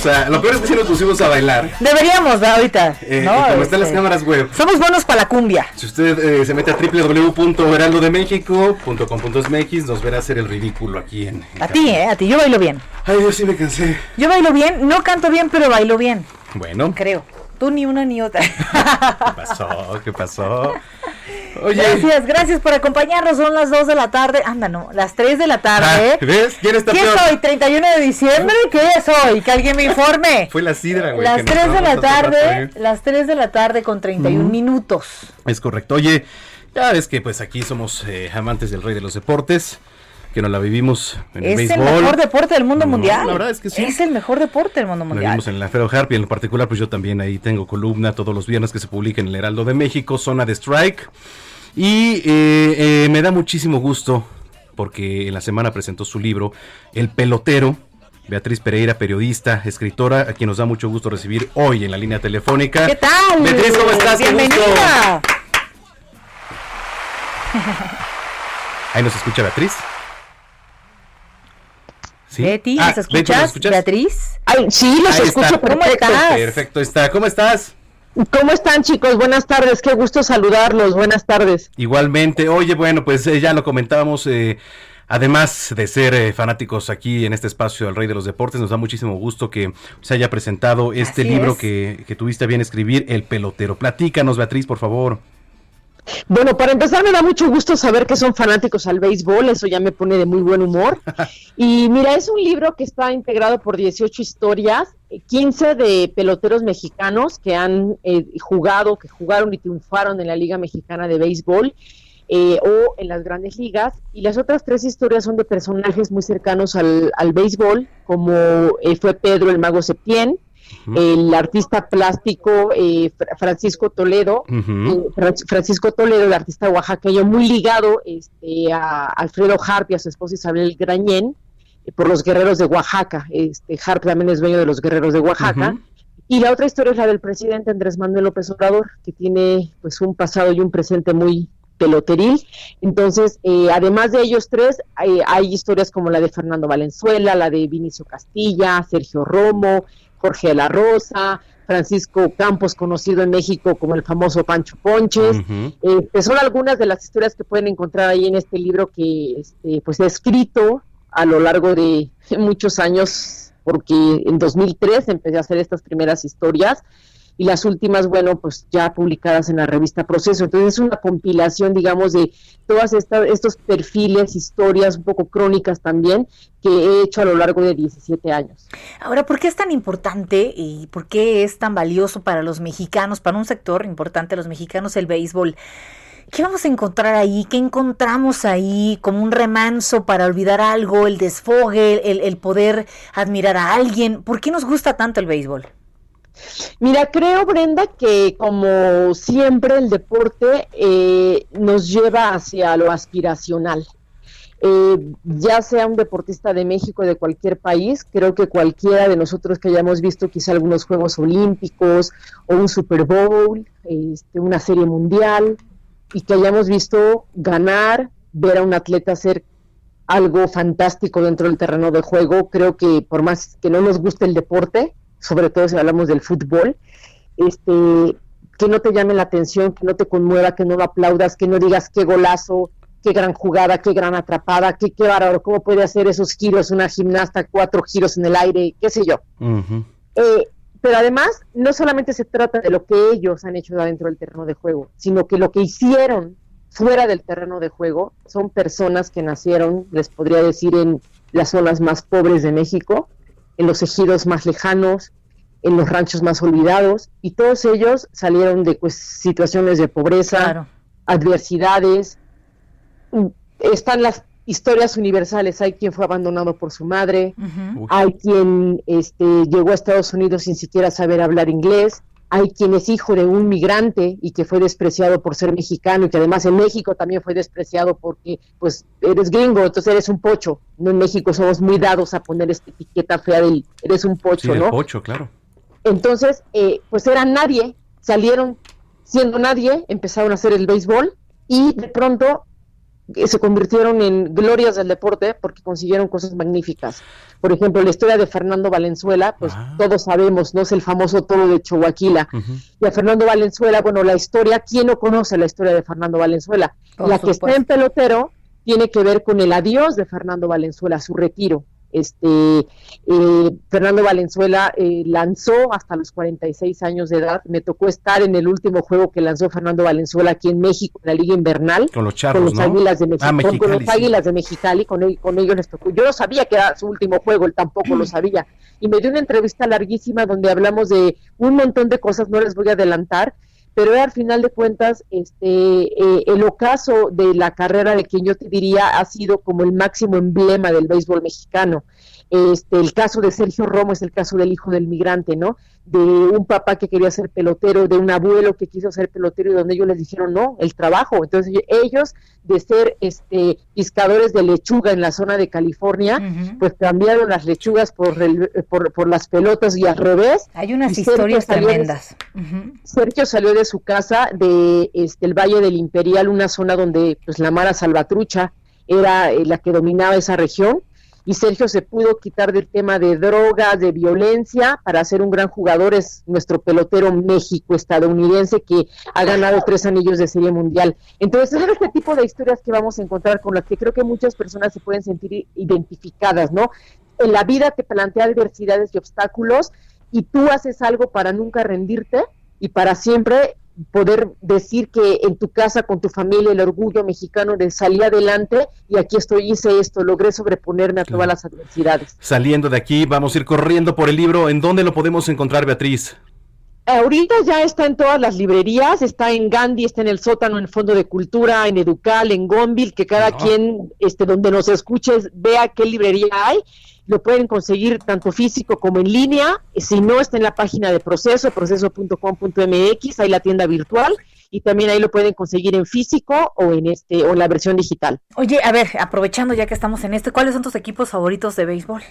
O sea, lo peor es que si nos pusimos a bailar. Deberíamos, ¿verdad? ahorita. Eh, como están las Este, cámaras web. Somos buenos para la cumbia. Si usted eh, se mete a www.heraldodemexico.com.mx nos verá hacer el ridículo aquí en... A ti, ¿eh? A ti. Yo bailo bien. Ay, yo sí me cansé. Yo bailo bien. No canto bien, pero bailo bien. Bueno, ¿qué Creo. Tú ni una ni otra. pasó? ¿Qué pasó? Oye. Gracias, gracias por acompañarnos. Son las 2 de la tarde. Anda, no, las 3 de la tarde. Ah, ¿Ves? ¿Quién está ¿Qué peor? soy? ¿31 de diciembre? ¿Qué soy? Que alguien me informe. Fue la sidra, güey. Las que nos 3 de la tarde, las 3 de la tarde con 31 minutos. Es correcto. Oye, ya ves que pues aquí somos eh, amantes del rey de los deportes, que nos la vivimos en el Es el béisbol. mejor deporte del mundo No, mundial. la verdad es que sí. Es el mejor deporte del mundo La mundial. vimos en la Fero Harp y en lo particular, pues yo también ahí tengo columna todos los viernes que se publica en el Heraldo de México, Zona de Strike. Y eh, eh, me da muchísimo gusto porque en la semana presentó su libro El Pelotero. Beatriz Pereira, periodista, escritora, a quien nos da mucho gusto recibir hoy en la línea telefónica. ¿Qué tal? Beatriz, ¿cómo estás? Bienvenida. Ahí nos escucha Beatriz. ¿Sí? Betty, Ah, ¿nos Betty, escuchas? Beatriz. Ay, sí, los Ahí escucho está. perfecto. Perfecto, está. ¿Cómo estás? ¿Cómo están, chicos? Buenas tardes, qué gusto saludarlos. Buenas tardes. Igualmente, oye, bueno, pues eh, ya lo comentábamos, eh, además de ser eh, fanáticos aquí en este espacio del Rey de los Deportes, nos da muchísimo gusto que se haya presentado este Así libro es. que, que tuviste a bien escribir, El Pelotero. Platícanos, Beatriz, por favor. Bueno, para empezar me da mucho gusto saber que son fanáticos al béisbol, eso ya me pone de muy buen humor. Y mira, es un libro que está integrado por 18 historias, eh, 15 de peloteros mexicanos que han eh, jugado, que jugaron y triunfaron en la Liga Mexicana de Béisbol eh, o en las grandes ligas. Y las otras tres historias son de personajes muy cercanos al, al béisbol, como eh, fue Pedro el Mago Septién, el artista plástico eh, Fra- Francisco Toledo, eh, Fra- Francisco Toledo, el artista oaxaqueño, muy ligado este, a Alfredo Harp y a su esposa Isabel Grañén, eh, por los guerreros de Oaxaca. Este, Harp también es dueño de los guerreros de Oaxaca. Y la otra historia es la del presidente Andrés Manuel López Obrador, que tiene pues un pasado y un presente muy peloteril. Entonces, eh, además de ellos tres, hay, hay historias como la de Fernando Valenzuela, la de Vinicio Castilla, Sergio Romo, Jorge de la Rosa, Francisco Campos, conocido en México como el famoso Pancho Ponches. Este, son algunas de las historias que pueden encontrar ahí en este libro que este, pues he escrito a lo largo de muchos años, porque en 2003 empecé a hacer estas primeras historias y las últimas, bueno, pues ya publicadas en la revista Proceso. Entonces es una compilación, digamos, de estas estos perfiles, historias, un poco crónicas también, que he hecho a lo largo de 17 años. Ahora, ¿por qué es tan importante y por qué es tan valioso para los mexicanos, para un sector importante los mexicanos, el béisbol? ¿Qué vamos a encontrar ahí? ¿Qué encontramos ahí como un remanso para olvidar algo, el desfogue, el, el poder admirar a alguien? ¿Por qué nos gusta tanto el béisbol? Mira, creo, Brenda, que como siempre el deporte eh, nos lleva hacia lo aspiracional. Eh, ya sea un deportista de México o de cualquier país, creo que cualquiera de nosotros que hayamos visto quizá algunos Juegos Olímpicos o un Super Bowl, este, una serie mundial, y que hayamos visto ganar, ver a un atleta hacer algo fantástico dentro del terreno de juego, creo que por más que no nos guste el deporte, sobre todo si hablamos del fútbol, este, que no te llame la atención, que no te conmueva, que no lo aplaudas, que no digas qué golazo, qué gran jugada, qué gran atrapada, qué, qué bárbaro, cómo puede hacer esos giros una gimnasta, cuatro giros en el aire, qué sé yo. Eh, pero además, no solamente se trata de lo que ellos han hecho dentro del terreno de juego, sino que lo que hicieron fuera del terreno de juego son personas que nacieron, les podría decir, en las zonas más pobres de México, en los ejidos más lejanos, en los ranchos más olvidados, y todos ellos salieron de pues, situaciones de pobreza, adversidades. Están las historias universales, hay quien fue abandonado por su madre, hay quien este, llegó a Estados Unidos sin siquiera saber hablar inglés, hay quien es hijo de un migrante y que fue despreciado por ser mexicano y que además en México también fue despreciado porque pues eres gringo, entonces eres un pocho. No en México somos muy dados a poner esta etiqueta fea del eres un Sí, pocho, el ¿no? pocho, claro. Entonces, eh, pues eran nadie, salieron siendo nadie, empezaron a hacer el béisbol y de pronto se convirtieron en glorias del deporte porque consiguieron cosas magníficas. Por ejemplo, la historia de Fernando Valenzuela, pues todos sabemos, ¿no? Es el famoso toro de Chihuahua. Y a Fernando Valenzuela, bueno, la historia, ¿quién no conoce la historia de Fernando Valenzuela? Por la que está en pelotero tiene que ver con el adiós de Fernando Valenzuela, su retiro. Este eh, Fernando Valenzuela eh, lanzó hasta los 46 años de edad. Me tocó estar en el último juego que lanzó Fernando Valenzuela aquí en México, en la Liga Invernal. Con los charros, con los ¿no? Águilas de México. Ah, con Mexicali, los sí. Águilas de Mexicali, con, con ellos les tocó. Yo no sabía que era su último juego, él tampoco lo sabía. Y me dio una entrevista larguísima donde hablamos de un montón de cosas, no les voy a adelantar, pero al final de cuentas, este, eh, el ocaso de la carrera de quien yo te diría ha sido como el máximo emblema del béisbol mexicano. Este, el caso de Sergio Romo es el caso del hijo del migrante, ¿no? De un papá que quería ser pelotero, de un abuelo que quiso ser pelotero y donde ellos les dijeron no, el trabajo. Entonces ellos de ser este pescadores de lechuga en la zona de California, pues cambiaron las lechugas por, el- por, por las pelotas y al revés. Hay unas Sergio historias salió de- tremendas. Sergio salió de su casa de este el Valle del Imperial, una zona donde pues la Mara Salvatrucha era eh, la que dominaba esa región y Sergio se pudo quitar del tema de drogas, de violencia para ser un gran jugador, es nuestro pelotero México estadounidense que ha ganado tres anillos de serie mundial. Entonces, es este tipo de historias que vamos a encontrar con las que creo que muchas personas se pueden sentir identificadas, ¿no? En la vida te plantea adversidades y obstáculos y tú haces algo para nunca rendirte y para siempre poder decir que en tu casa, con tu familia, el orgullo mexicano de salir adelante y aquí estoy, hice esto, logré sobreponerme a todas las adversidades. Saliendo de aquí, vamos a ir corriendo por el libro. ¿En dónde lo podemos encontrar, Beatriz? Ahorita ya está en todas las librerías, está en Gandhi, está en el sótano, en el Fondo de Cultura, en Educal, en Gonville, que cada quien, este, donde nos escuches, vea qué librería hay. Lo pueden conseguir tanto físico como en línea. Si no, está en la página de Proceso, proceso.com.mx, hay la tienda virtual y también ahí lo pueden conseguir en físico o en este o en la versión digital. Oye, a ver, aprovechando ya que estamos en esto, ¿cuáles son tus equipos favoritos de béisbol?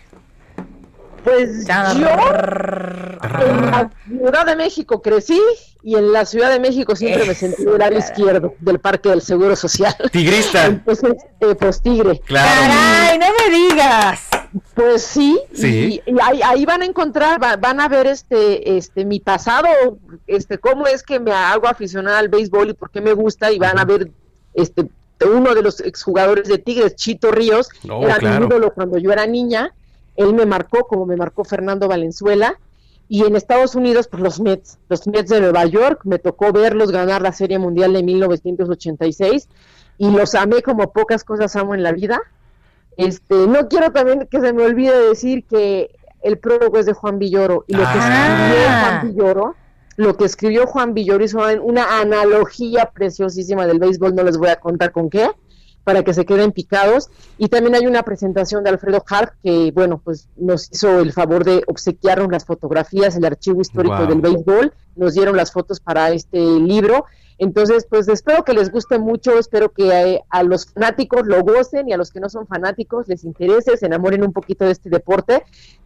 Pues yo en la Ciudad de México crecí y en la Ciudad de México siempre me sentí del lado izquierdo del Parque del Seguro Social. Tigrista. Entonces, eh, pues tigre. Claro. ¡Ay, no me digas! Pues sí, Sí. y, y ahí, ahí van a encontrar, va- van a ver este, este, mi pasado, este, cómo es que me hago aficionada al béisbol y por qué me gusta, y van a ver, este, uno de los exjugadores de Tigres, Chito Ríos, Oh, era claro. mi ídolo cuando yo era niña, él me marcó como me marcó Fernando Valenzuela, Y en Estados Unidos, pues los Mets, los Mets de Nueva York, me tocó verlos ganar la Serie Mundial de 1986 y los amé como pocas cosas amo en la vida. Este, no quiero también que se me olvide decir que el prólogo es de Juan Villoro y lo que Ah. escribió Juan Villoro, lo que escribió Juan Villoro hizo una analogía preciosísima del béisbol, no les voy a contar con qué, para que se queden picados. Y también hay una presentación de Alfredo Hart que, bueno, pues nos hizo el favor de obsequiarnos las fotografías, el archivo histórico Wow. del béisbol, nos dieron las fotos para este libro. Entonces, pues espero que les guste mucho, espero que eh, a los fanáticos lo gocen y a los que no son fanáticos les interese, se enamoren un poquito de este deporte,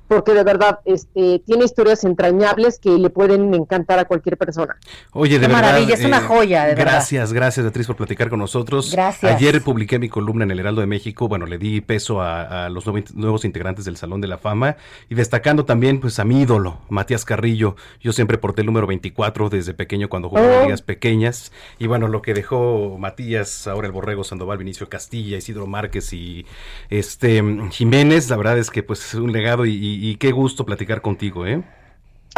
porque de verdad este, tiene historias entrañables que le pueden encantar a cualquier persona. Oye, de Qué verdad. maravilla, es una joya, de verdad. Gracias, gracias, Beatriz, por platicar con nosotros. Gracias. Ayer publiqué mi columna en el Heraldo de México. Bueno, le di peso a, a los nuevo- nuevos integrantes del Salón de la Fama y destacando también, pues, a mi ídolo, Matías Carrillo. Yo siempre porté el número 24 desde pequeño cuando jugaba en Oh. ligas pequeñas. Y bueno, lo que dejó Matías, ahora el Borrego Sandoval, Vinicio Castilla, Isidro Márquez y este Jiménez, la verdad es que, pues, es un legado y, y- y qué gusto platicar contigo, ¿eh?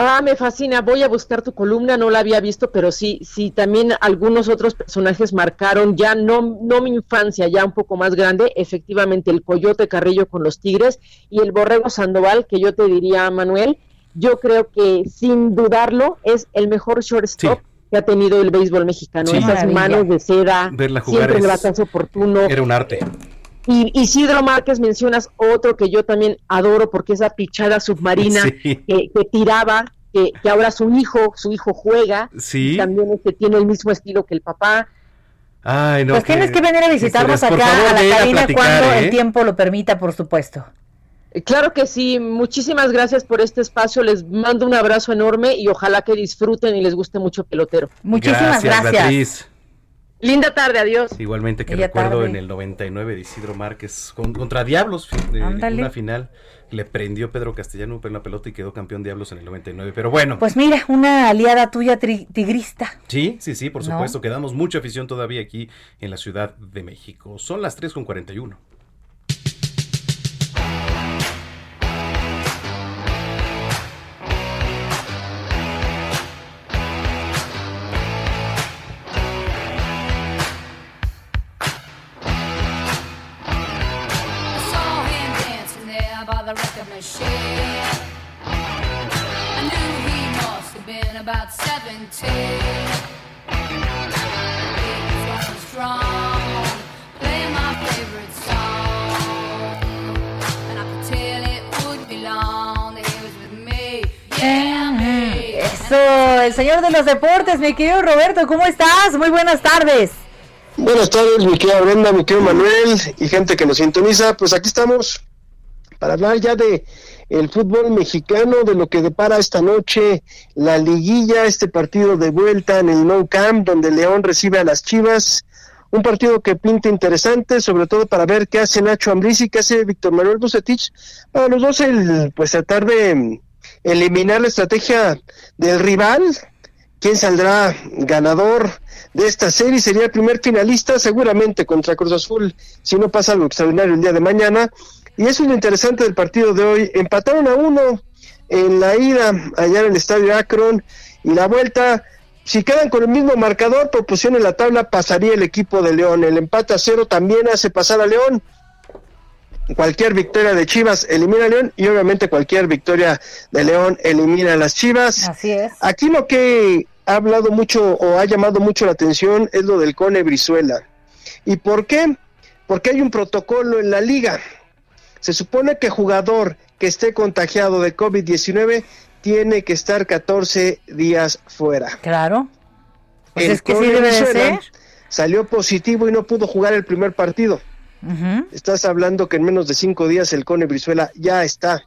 Ah, me fascina. Voy a buscar tu columna, no la había visto, pero sí, sí, también algunos otros personajes marcaron ya no, no mi infancia, ya un poco más grande, efectivamente el Coyote Carrillo con los Tigres y el Borrego Sandoval, que yo te diría, Manuel, yo creo que sin dudarlo es el mejor shortstop que ha tenido el béisbol mexicano. Sí. Esas Maravilla. manos de seda, Verla jugar siempre el batazo oportuno. Era un arte. Y Isidro Márquez mencionas otro que yo también adoro porque esa pichada submarina Sí. que, que tiraba, que, que ahora su hijo, su hijo juega, Sí. y también este tiene el mismo estilo que el papá. Ay, no, Pues tienes que venir a visitarnos acá favor, a la a cabina platicar, cuando ¿eh? el tiempo lo permita, por supuesto. Eh, Claro que sí, muchísimas gracias por este espacio, les mando un abrazo enorme y ojalá que disfruten y les guste mucho pelotero. Muchísimas gracias. Linda tarde, adiós. Igualmente que Ella recuerdo tarde. en el 99 de Isidro Márquez con- contra Diablos, de Ándale. una final. Le prendió Pedro Castellano en la pelota y quedó campeón Diablos en el 99. Pero bueno, Pues mira, una aliada tuya tri- tigrista. sí, sí, sí, por ¿No? supuesto. Quedamos mucha afición todavía aquí en la Ciudad de México. Son las 3 con 41. El señor de los deportes, mi querido Roberto, ¿cómo estás? Muy buenas tardes. Buenas tardes, mi querida Brenda, mi querido Manuel y gente que nos sintoniza. Pues aquí estamos para hablar ya de el fútbol mexicano, de lo que depara esta noche la liguilla, este partido de vuelta en el No Camp, donde León recibe a las Chivas. Un partido que pinta interesante, sobre todo para ver qué hace Nacho Ambriz y qué hace Víctor Manuel Bucetich. Para los dos, el, pues tratar de eliminar la estrategia del rival, quién saldrá ganador de esta serie sería el primer finalista seguramente contra Cruz Azul si no pasa algo extraordinario el día de mañana. Y eso es lo interesante del partido de hoy. Empataron a uno en la ida allá en el estadio Akron. Y la vuelta si quedan con el mismo marcador por en la tabla pasaría el equipo de León. El empate a cero también hace pasar a León cualquier victoria de Chivas elimina a León y obviamente cualquier victoria de León elimina a las Chivas. Así es. Aquí lo que ha hablado mucho o ha llamado mucho la atención es lo del Cone Brizuela. ¿Y por qué? Porque hay un protocolo en la liga. Se supone que jugador que esté contagiado de COVID-19 tiene que estar 14 días fuera. Claro. Pues El es que sí Cone debe de Brizuela ser. Salió positivo y no pudo jugar el primer partido. Estás hablando que en menos de cinco días el Cone Brizuela ya está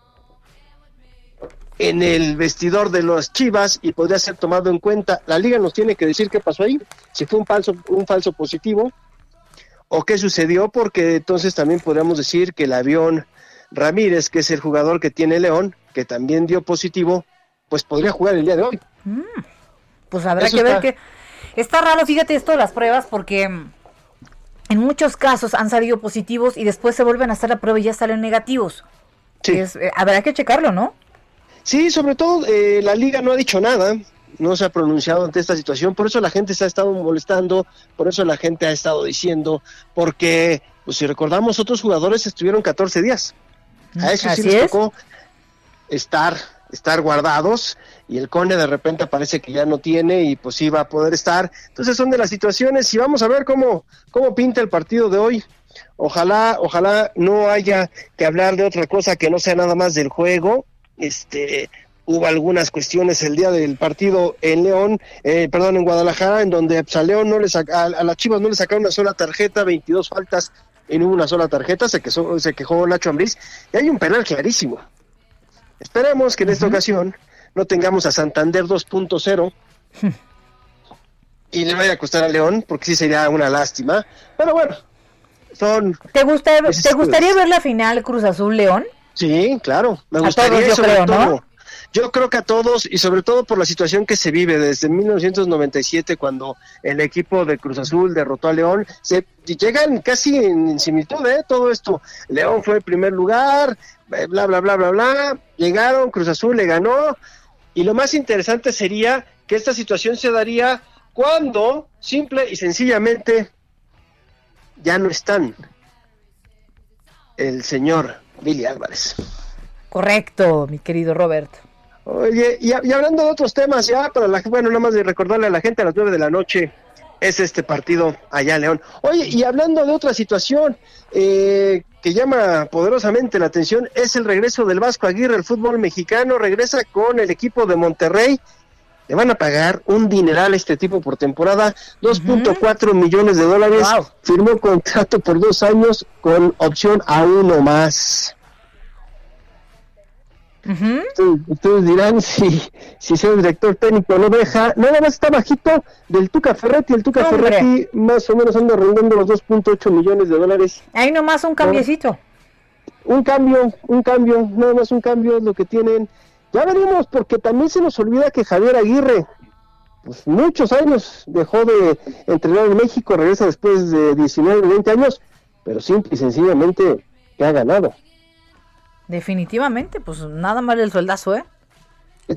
en el vestidor de los Chivas y podría ser tomado en cuenta. La liga nos tiene que decir qué pasó ahí, si fue un falso, un falso positivo o qué sucedió, porque entonces también podríamos decir que el avión Ramírez, que es el jugador que tiene León, que también dio positivo, pues podría jugar el día de hoy. Pues habrá Eso que ver está. que... Está raro, fíjate esto de las pruebas, porque mm, en muchos casos han salido positivos y después se vuelven a hacer la prueba y ya salen negativos. Es, eh, habrá que checarlo, ¿no? Sí, sobre todo eh, la liga no ha dicho nada, no se ha pronunciado ante esta situación, por eso la gente se ha estado molestando, por eso la gente ha estado diciendo, porque pues, si recordamos otros jugadores estuvieron 14 días. A eso sí les es. tocó estar estar guardados y el Cone de repente parece que ya no tiene y pues sí va a poder estar. Entonces son de las situaciones y vamos a ver cómo cómo pinta el partido de hoy. Ojalá, ojalá no haya que hablar de otra cosa que no sea nada más del juego. Este, hubo algunas cuestiones el día del partido en León, eh, perdón, en Guadalajara, en donde pues, a León no le saca, a, a las Chivas no le sacaron una sola tarjeta, 22 faltas y no hubo una sola tarjeta, se quejó, se quejó Nacho Ambriz, y hay un penal clarísimo. Esperemos que en esta ocasión no tengamos a Santander 2.0 y le vaya a costar a León, porque sí sería una lástima. Pero bueno, son... ¿Te, gusta, ¿te gustaría ver la final Cruz Azul León? Sí, claro, me A gustaría todos, yo sobre creo, ¿no? todo. Yo creo que a todos y sobre todo por la situación que se vive desde 1997 cuando el equipo de Cruz Azul derrotó a León, se llegan casi en, en similitud, ¿eh? Todo esto. León fue el primer lugar, eh, bla bla bla bla bla, llegaron, Cruz Azul le ganó y lo más interesante sería que esta situación se daría cuando simple y sencillamente ya no están el señor Billy Álvarez. Correcto, mi querido Roberto. Oye, y, y hablando de otros temas, ya para la bueno, nada más de recordarle a la gente a las nueve de la noche es este partido allá en León. Oye, y hablando de otra situación eh, que llama poderosamente la atención, es el regreso del Vasco Aguirre al fútbol mexicano, regresa con el equipo de Monterrey. Le van a pagar un dineral a este tipo por temporada, 2.4 millones de dólares. Firmó contrato por dos años con opción a uno más. Ustedes, ustedes dirán si, si ser director técnico no deja. Nada más está bajito del Tuca Ferretti. El Tuca Hombre. Ferretti más o menos anda rondando los 2.8 millones de dólares. Ahí nomás un cambiecito. Un cambio, un cambio, nada más un cambio es lo que tienen. Ya veremos, porque también se nos olvida que Javier Aguirre, pues muchos años dejó de entrenar en México, regresa después de 19, 20 años, pero simple y sencillamente que ha ganado. Definitivamente, pues nada más el sueldazo, ¿eh?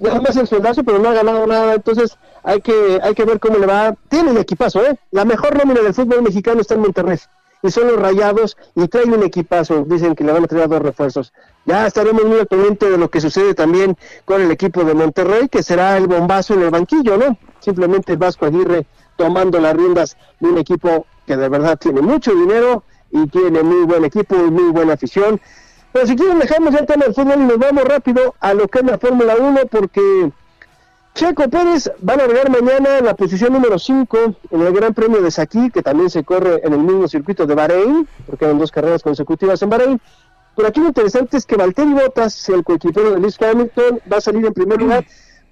Nada más el soldazo, pero no ha ganado nada, entonces hay que hay que ver cómo le va. Tiene un equipazo, ¿eh? La mejor nómina del fútbol mexicano está en Monterrey. Y son los rayados y traen un equipazo. Dicen que le van a traer dos refuerzos. Ya estaremos muy al de lo que sucede también con el equipo de Monterrey, que será el bombazo en el banquillo, ¿no? Simplemente Vasco Aguirre tomando las riendas de un equipo que de verdad tiene mucho dinero y tiene muy buen equipo y muy buena afición. Pero si quieren dejamos ya el tema del fútbol y nos vamos rápido a lo que es la Fórmula 1 porque Checo Pérez va a largar mañana en la posición número 5 en el Gran Premio de Sakí, que también se corre en el mismo circuito de Bahrein, porque eran dos carreras consecutivas en Bahrein. Pero aquí lo interesante es que Valtteri Bottas, el coequipero de Lewis Hamilton, va a salir en primer lugar,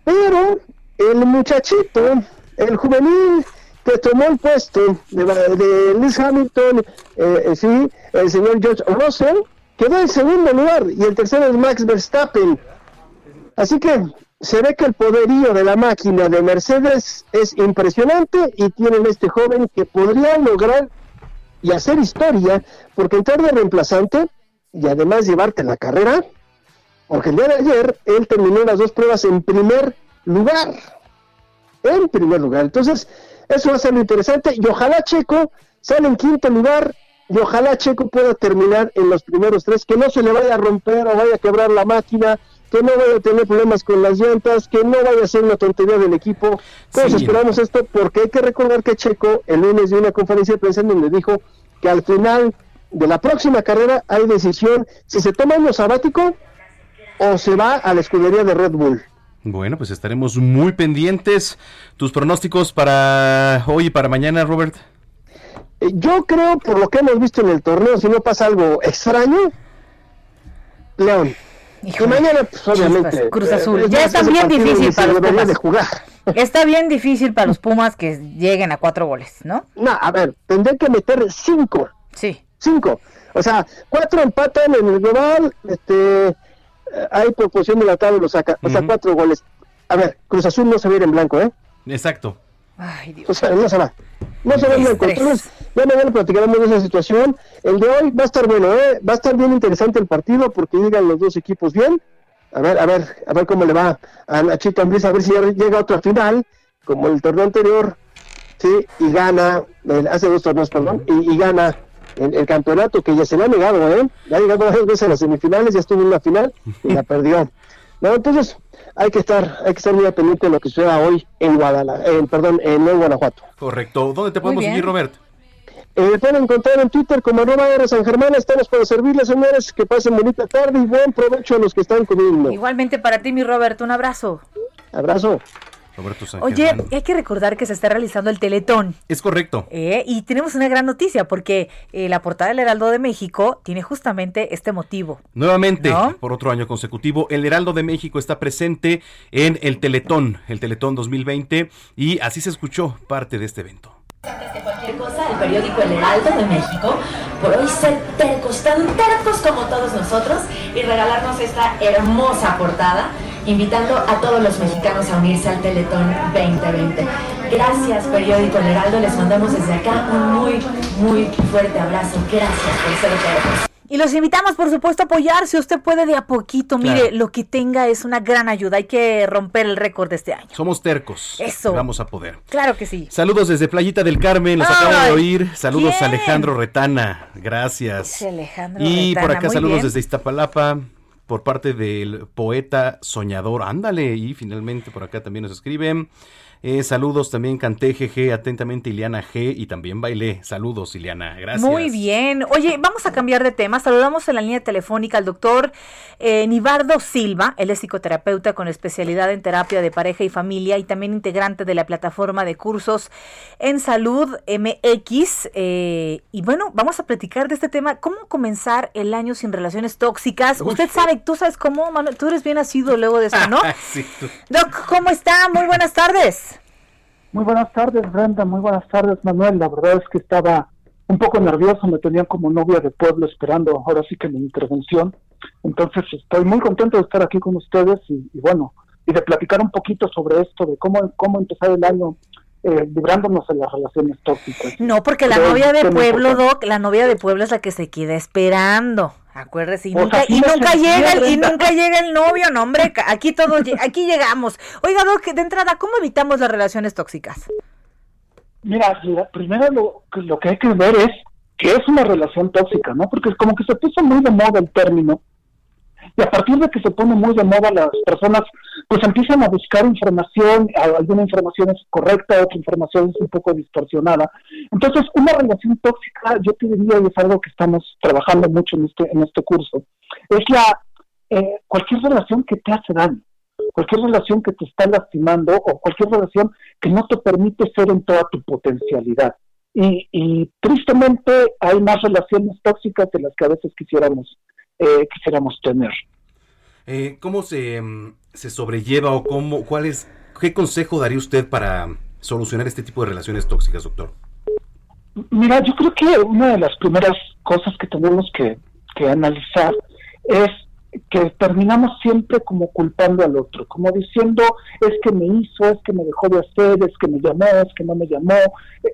pero el muchachito, el juvenil que tomó el puesto de, de Lewis Hamilton, eh, eh, sí, el señor George Russell, quedó en segundo lugar y el tercero es Max Verstappen. Así que se ve que el poderío de la máquina de Mercedes es impresionante y tienen este joven que podría lograr y hacer historia porque entrar de reemplazante y además llevarte la carrera, porque el día de ayer él terminó las dos pruebas en primer lugar. En primer lugar. Entonces, eso va a ser lo interesante y ojalá Checo sale en quinto lugar y ojalá Checo pueda terminar en los primeros tres, que no se le vaya a romper o vaya a quebrar la máquina, que no vaya a tener problemas con las llantas, que no vaya a ser una tontería del equipo. Todos Sí. esperamos esto porque hay que recordar que Checo el lunes dio una conferencia de prensa en donde dijo que al final de la próxima carrera hay decisión si se toma año sabático o se va a la escudería de Red Bull. Bueno, pues estaremos muy pendientes. ¿Tus pronósticos para hoy y para mañana, Robert? Eh, Yo creo, por lo que hemos visto en el torneo, si no pasa algo extraño, León. Y mañana, pues obviamente. Chispas, Cruz eh, Azul. es Ya está bien difícil para los Pumas. de jugar. Está bien difícil para los Pumas que lleguen a cuatro goles, ¿no? No, a ver, tendré que meter cinco. Sí. Cinco. O sea, cuatro empatan en el global, este, eh, hay proporción de la tabla lo saca. O sea, cuatro goles. A ver, Cruz Azul no se va a ir en blanco, ¿eh? Exacto. O sea, no se va. No se va. Entonces, ya mañana platicaremos de esa situación. El de hoy va a estar bueno, ¿eh? Va a estar bien interesante el partido porque llegan los dos equipos bien. A ver, a ver, a ver cómo le va a Nachito Ambriz, a ver si llega a otra final, como el torneo anterior, sí, y gana, hace dos torneos, perdón, y, y gana el, el campeonato que ya se le ha negado, ¿eh? Ya ha llegado varias veces a las semifinales, ya estuvo en la final y la perdió. No, entonces hay que estar, hay que estar muy pendiente de lo que suceda hoy en Guadalajara, en, perdón, en Guanajuato. Correcto. ¿Dónde te podemos seguir, Robert? Eh, pueden encontrar en Twitter como arroba R San Germán, estamos para servirles, señores, que pasen bonita tarde y buen provecho a los que están comiendo. Igualmente para ti, mi Robert, un abrazo. Abrazo. Roberto San Oye, Germán. hay que recordar que se está realizando el Teletón. Es correcto. ¿eh? Y tenemos una gran noticia porque eh, la portada del Heraldo de México tiene justamente este motivo. Nuevamente, ¿No? por otro año consecutivo, el Heraldo de México está presente en el Teletón, el Teletón 2020, y así se escuchó parte de este evento. cualquier cosa, el periódico El Heraldo de México, por hoy ser tercos, tan tercos como todos nosotros, y regalarnos esta hermosa portada, invitando a todos los mexicanos a unirse al Teletón 2020. Gracias, periódico El Heraldo, les mandamos desde acá un muy, muy fuerte abrazo. Gracias por ser tercos. Y los invitamos, por supuesto, a apoyar si usted puede de a poquito. Mire, Claro. lo que tenga es una gran ayuda. Hay que romper el récord de este año. Somos tercos. Eso. Vamos a poder. Claro que sí. Saludos desde Playita del Carmen, los acabo de oír. Saludos ¿quién? Alejandro Retana, gracias. Ese Alejandro Y por acá muy saludos bien. desde Iztapalapa por parte del poeta soñador. Ándale, y finalmente por acá también nos escriben. Eh, saludos también canté GG, atentamente Ileana G y también bailé. Saludos Ileana, gracias. Muy bien. Oye, vamos a cambiar de tema. Saludamos en la línea telefónica al doctor eh, Nivardo Silva. Él es psicoterapeuta con especialidad en terapia de pareja y familia y también integrante de la plataforma de cursos en salud MX. eh, y bueno, vamos a platicar de este tema. ¿Cómo comenzar el año sin relaciones tóxicas? Usted sabe, tú sabes cómo, Manuel. Tú eres bien nacido luego de eso, ¿no? Sí, tú- Doc, ¿cómo está? Muy buenas tardes. Muy buenas tardes, Brenda. Muy buenas tardes, Manuel. La verdad es que estaba un poco nervioso. Me tenían como novia de pueblo esperando ahora sí que mi intervención. Entonces estoy muy contento de estar aquí con ustedes y, y bueno, y de platicar un poquito sobre esto, de cómo, cómo empezar el año eh, librándonos de las relaciones tóxicas. No, porque la novia de pueblo. Doc, la novia de pueblo es la que se queda esperando. Acuérdese, y Pues nunca, y nunca llega, el- y nunca llega el novio, no, hombre, aquí todo, lle- aquí llegamos. Oiga, Doc, de entrada, ¿cómo evitamos las relaciones tóxicas? Mira, la- primero lo, lo que hay que ver es que es una relación tóxica, ¿no? Porque como que se puso muy de moda el término. Y a partir de que se pone muy de moda, las personas pues empiezan a buscar información, alguna información es correcta, otra información es un poco distorsionada. Entonces, una relación tóxica, yo te diría, y es algo que estamos trabajando mucho en este, en este curso, es la eh, cualquier relación que te hace daño cualquier relación que te está lastimando o cualquier relación que no te permite ser en toda tu potencialidad. Y, y tristemente hay más relaciones tóxicas de las que a veces quisiéramos, eh, quisiéramos tener. Eh, ¿Cómo se, mm, se sobrelleva o cómo, cuál es, qué consejo daría usted para solucionar este tipo de relaciones tóxicas, doctor? Mira, yo creo que una de las primeras cosas que tenemos que, que analizar es que terminamos siempre como culpando al otro, como diciendo es que me hizo, es que me dejó de hacer, es que me llamó, es que no me llamó,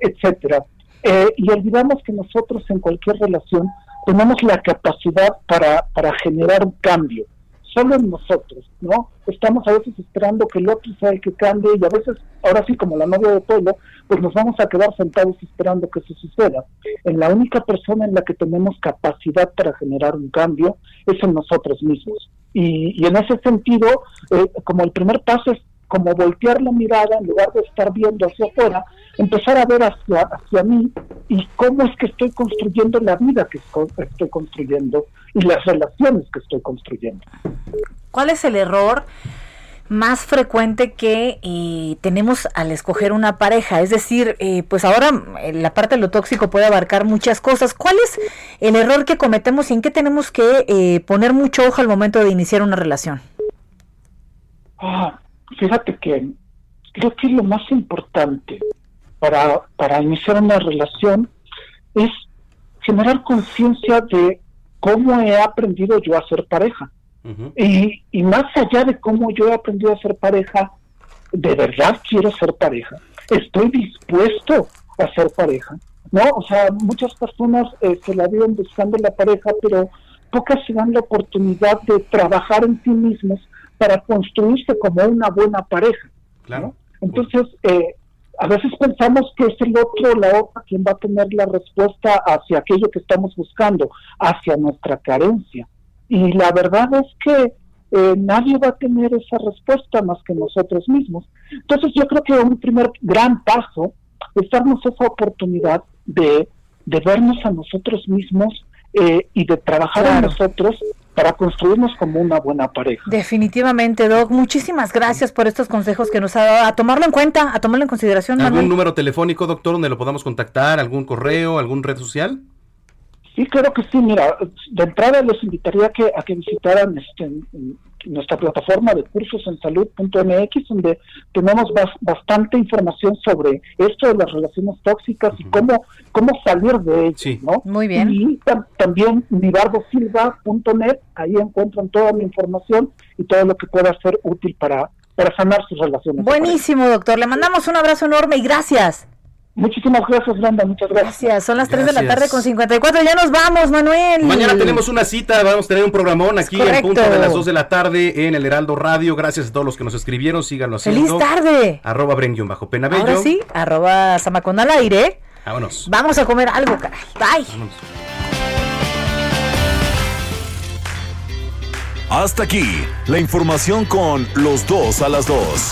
etcétera. Eh, y olvidamos que nosotros en cualquier relación tenemos la capacidad para, para generar un cambio, solo en nosotros, ¿no? Estamos a veces esperando que el otro sea el que cambie y a veces, ahora sí como la novia de pueblo, pues nos vamos a quedar sentados esperando que eso suceda. En la única persona en la que tenemos capacidad para generar un cambio es en nosotros mismos. Y, y en ese sentido, eh, como el primer paso es como voltear la mirada en lugar de estar viendo hacia afuera, empezar a ver hacia, hacia mí y cómo es que estoy construyendo la vida que estoy construyendo y las relaciones que estoy construyendo. ¿Cuál es el error más frecuente que eh, tenemos al escoger una pareja? Es decir, eh, pues ahora eh, la parte de lo tóxico puede abarcar muchas cosas. ¿Cuál es el error que cometemos y en qué tenemos que eh, poner mucho ojo al momento de iniciar una relación? Ah, fíjate que creo que lo más importante para, para iniciar una relación es generar conciencia de cómo he aprendido yo a ser pareja. y, y más allá de cómo yo he aprendido a ser pareja, de verdad quiero ser pareja. Estoy dispuesto a ser pareja. ¿No? O sea, muchas personas eh, se la viven buscando la pareja, pero pocas se dan la oportunidad de trabajar en sí mismos para construirse como una buena pareja. Claro. Entonces, eh, a veces pensamos que es el otro o la otra quien va a tener la respuesta hacia aquello que estamos buscando, hacia nuestra carencia. Y la verdad es que eh, nadie va a tener esa respuesta más que nosotros mismos. Entonces yo creo que un primer gran paso es darnos esa oportunidad de, de vernos a nosotros mismos eh, y de trabajar en nosotros para construirnos como una buena pareja. Definitivamente, Doc. Muchísimas gracias por estos consejos que nos ha dado. A tomarlo en cuenta, a tomarlo en consideración, ¿Algún Manuel. número telefónico, doctor, donde lo podamos contactar? ¿Algún correo? ¿Algún red social? Sí, claro que sí. Mira, de entrada les invitaría a que, a que visitaran este, nuestra plataforma de cursosensalud.mx, donde tenemos bas- bastante información sobre esto de las relaciones tóxicas y cómo, cómo salir de ellas. ¿no? Muy bien. Y tam- también mibardosilva.net, ahí encuentran toda la información y todo lo que pueda ser útil para, para sanar sus relaciones. Buenísimo, doctor. Le mandamos un abrazo enorme y gracias. Muchísimas gracias, Brenda. Muchas gracias. Gracias. Son las 3 de la tarde con 54. Ya nos vamos, Manuel. Mañana tenemos una cita, vamos a tener un programón aquí en punto de las 2 de la tarde en el Heraldo Radio. Gracias a todos los que nos escribieron, síganlo ¡Feliz haciendo. tarde! Arroba Bren-Penabello. Ahora sí, arroba Samacón al aire. Vámonos. Vamos a comer algo, caray. Bye. Hasta aquí, la información con los dos a las dos.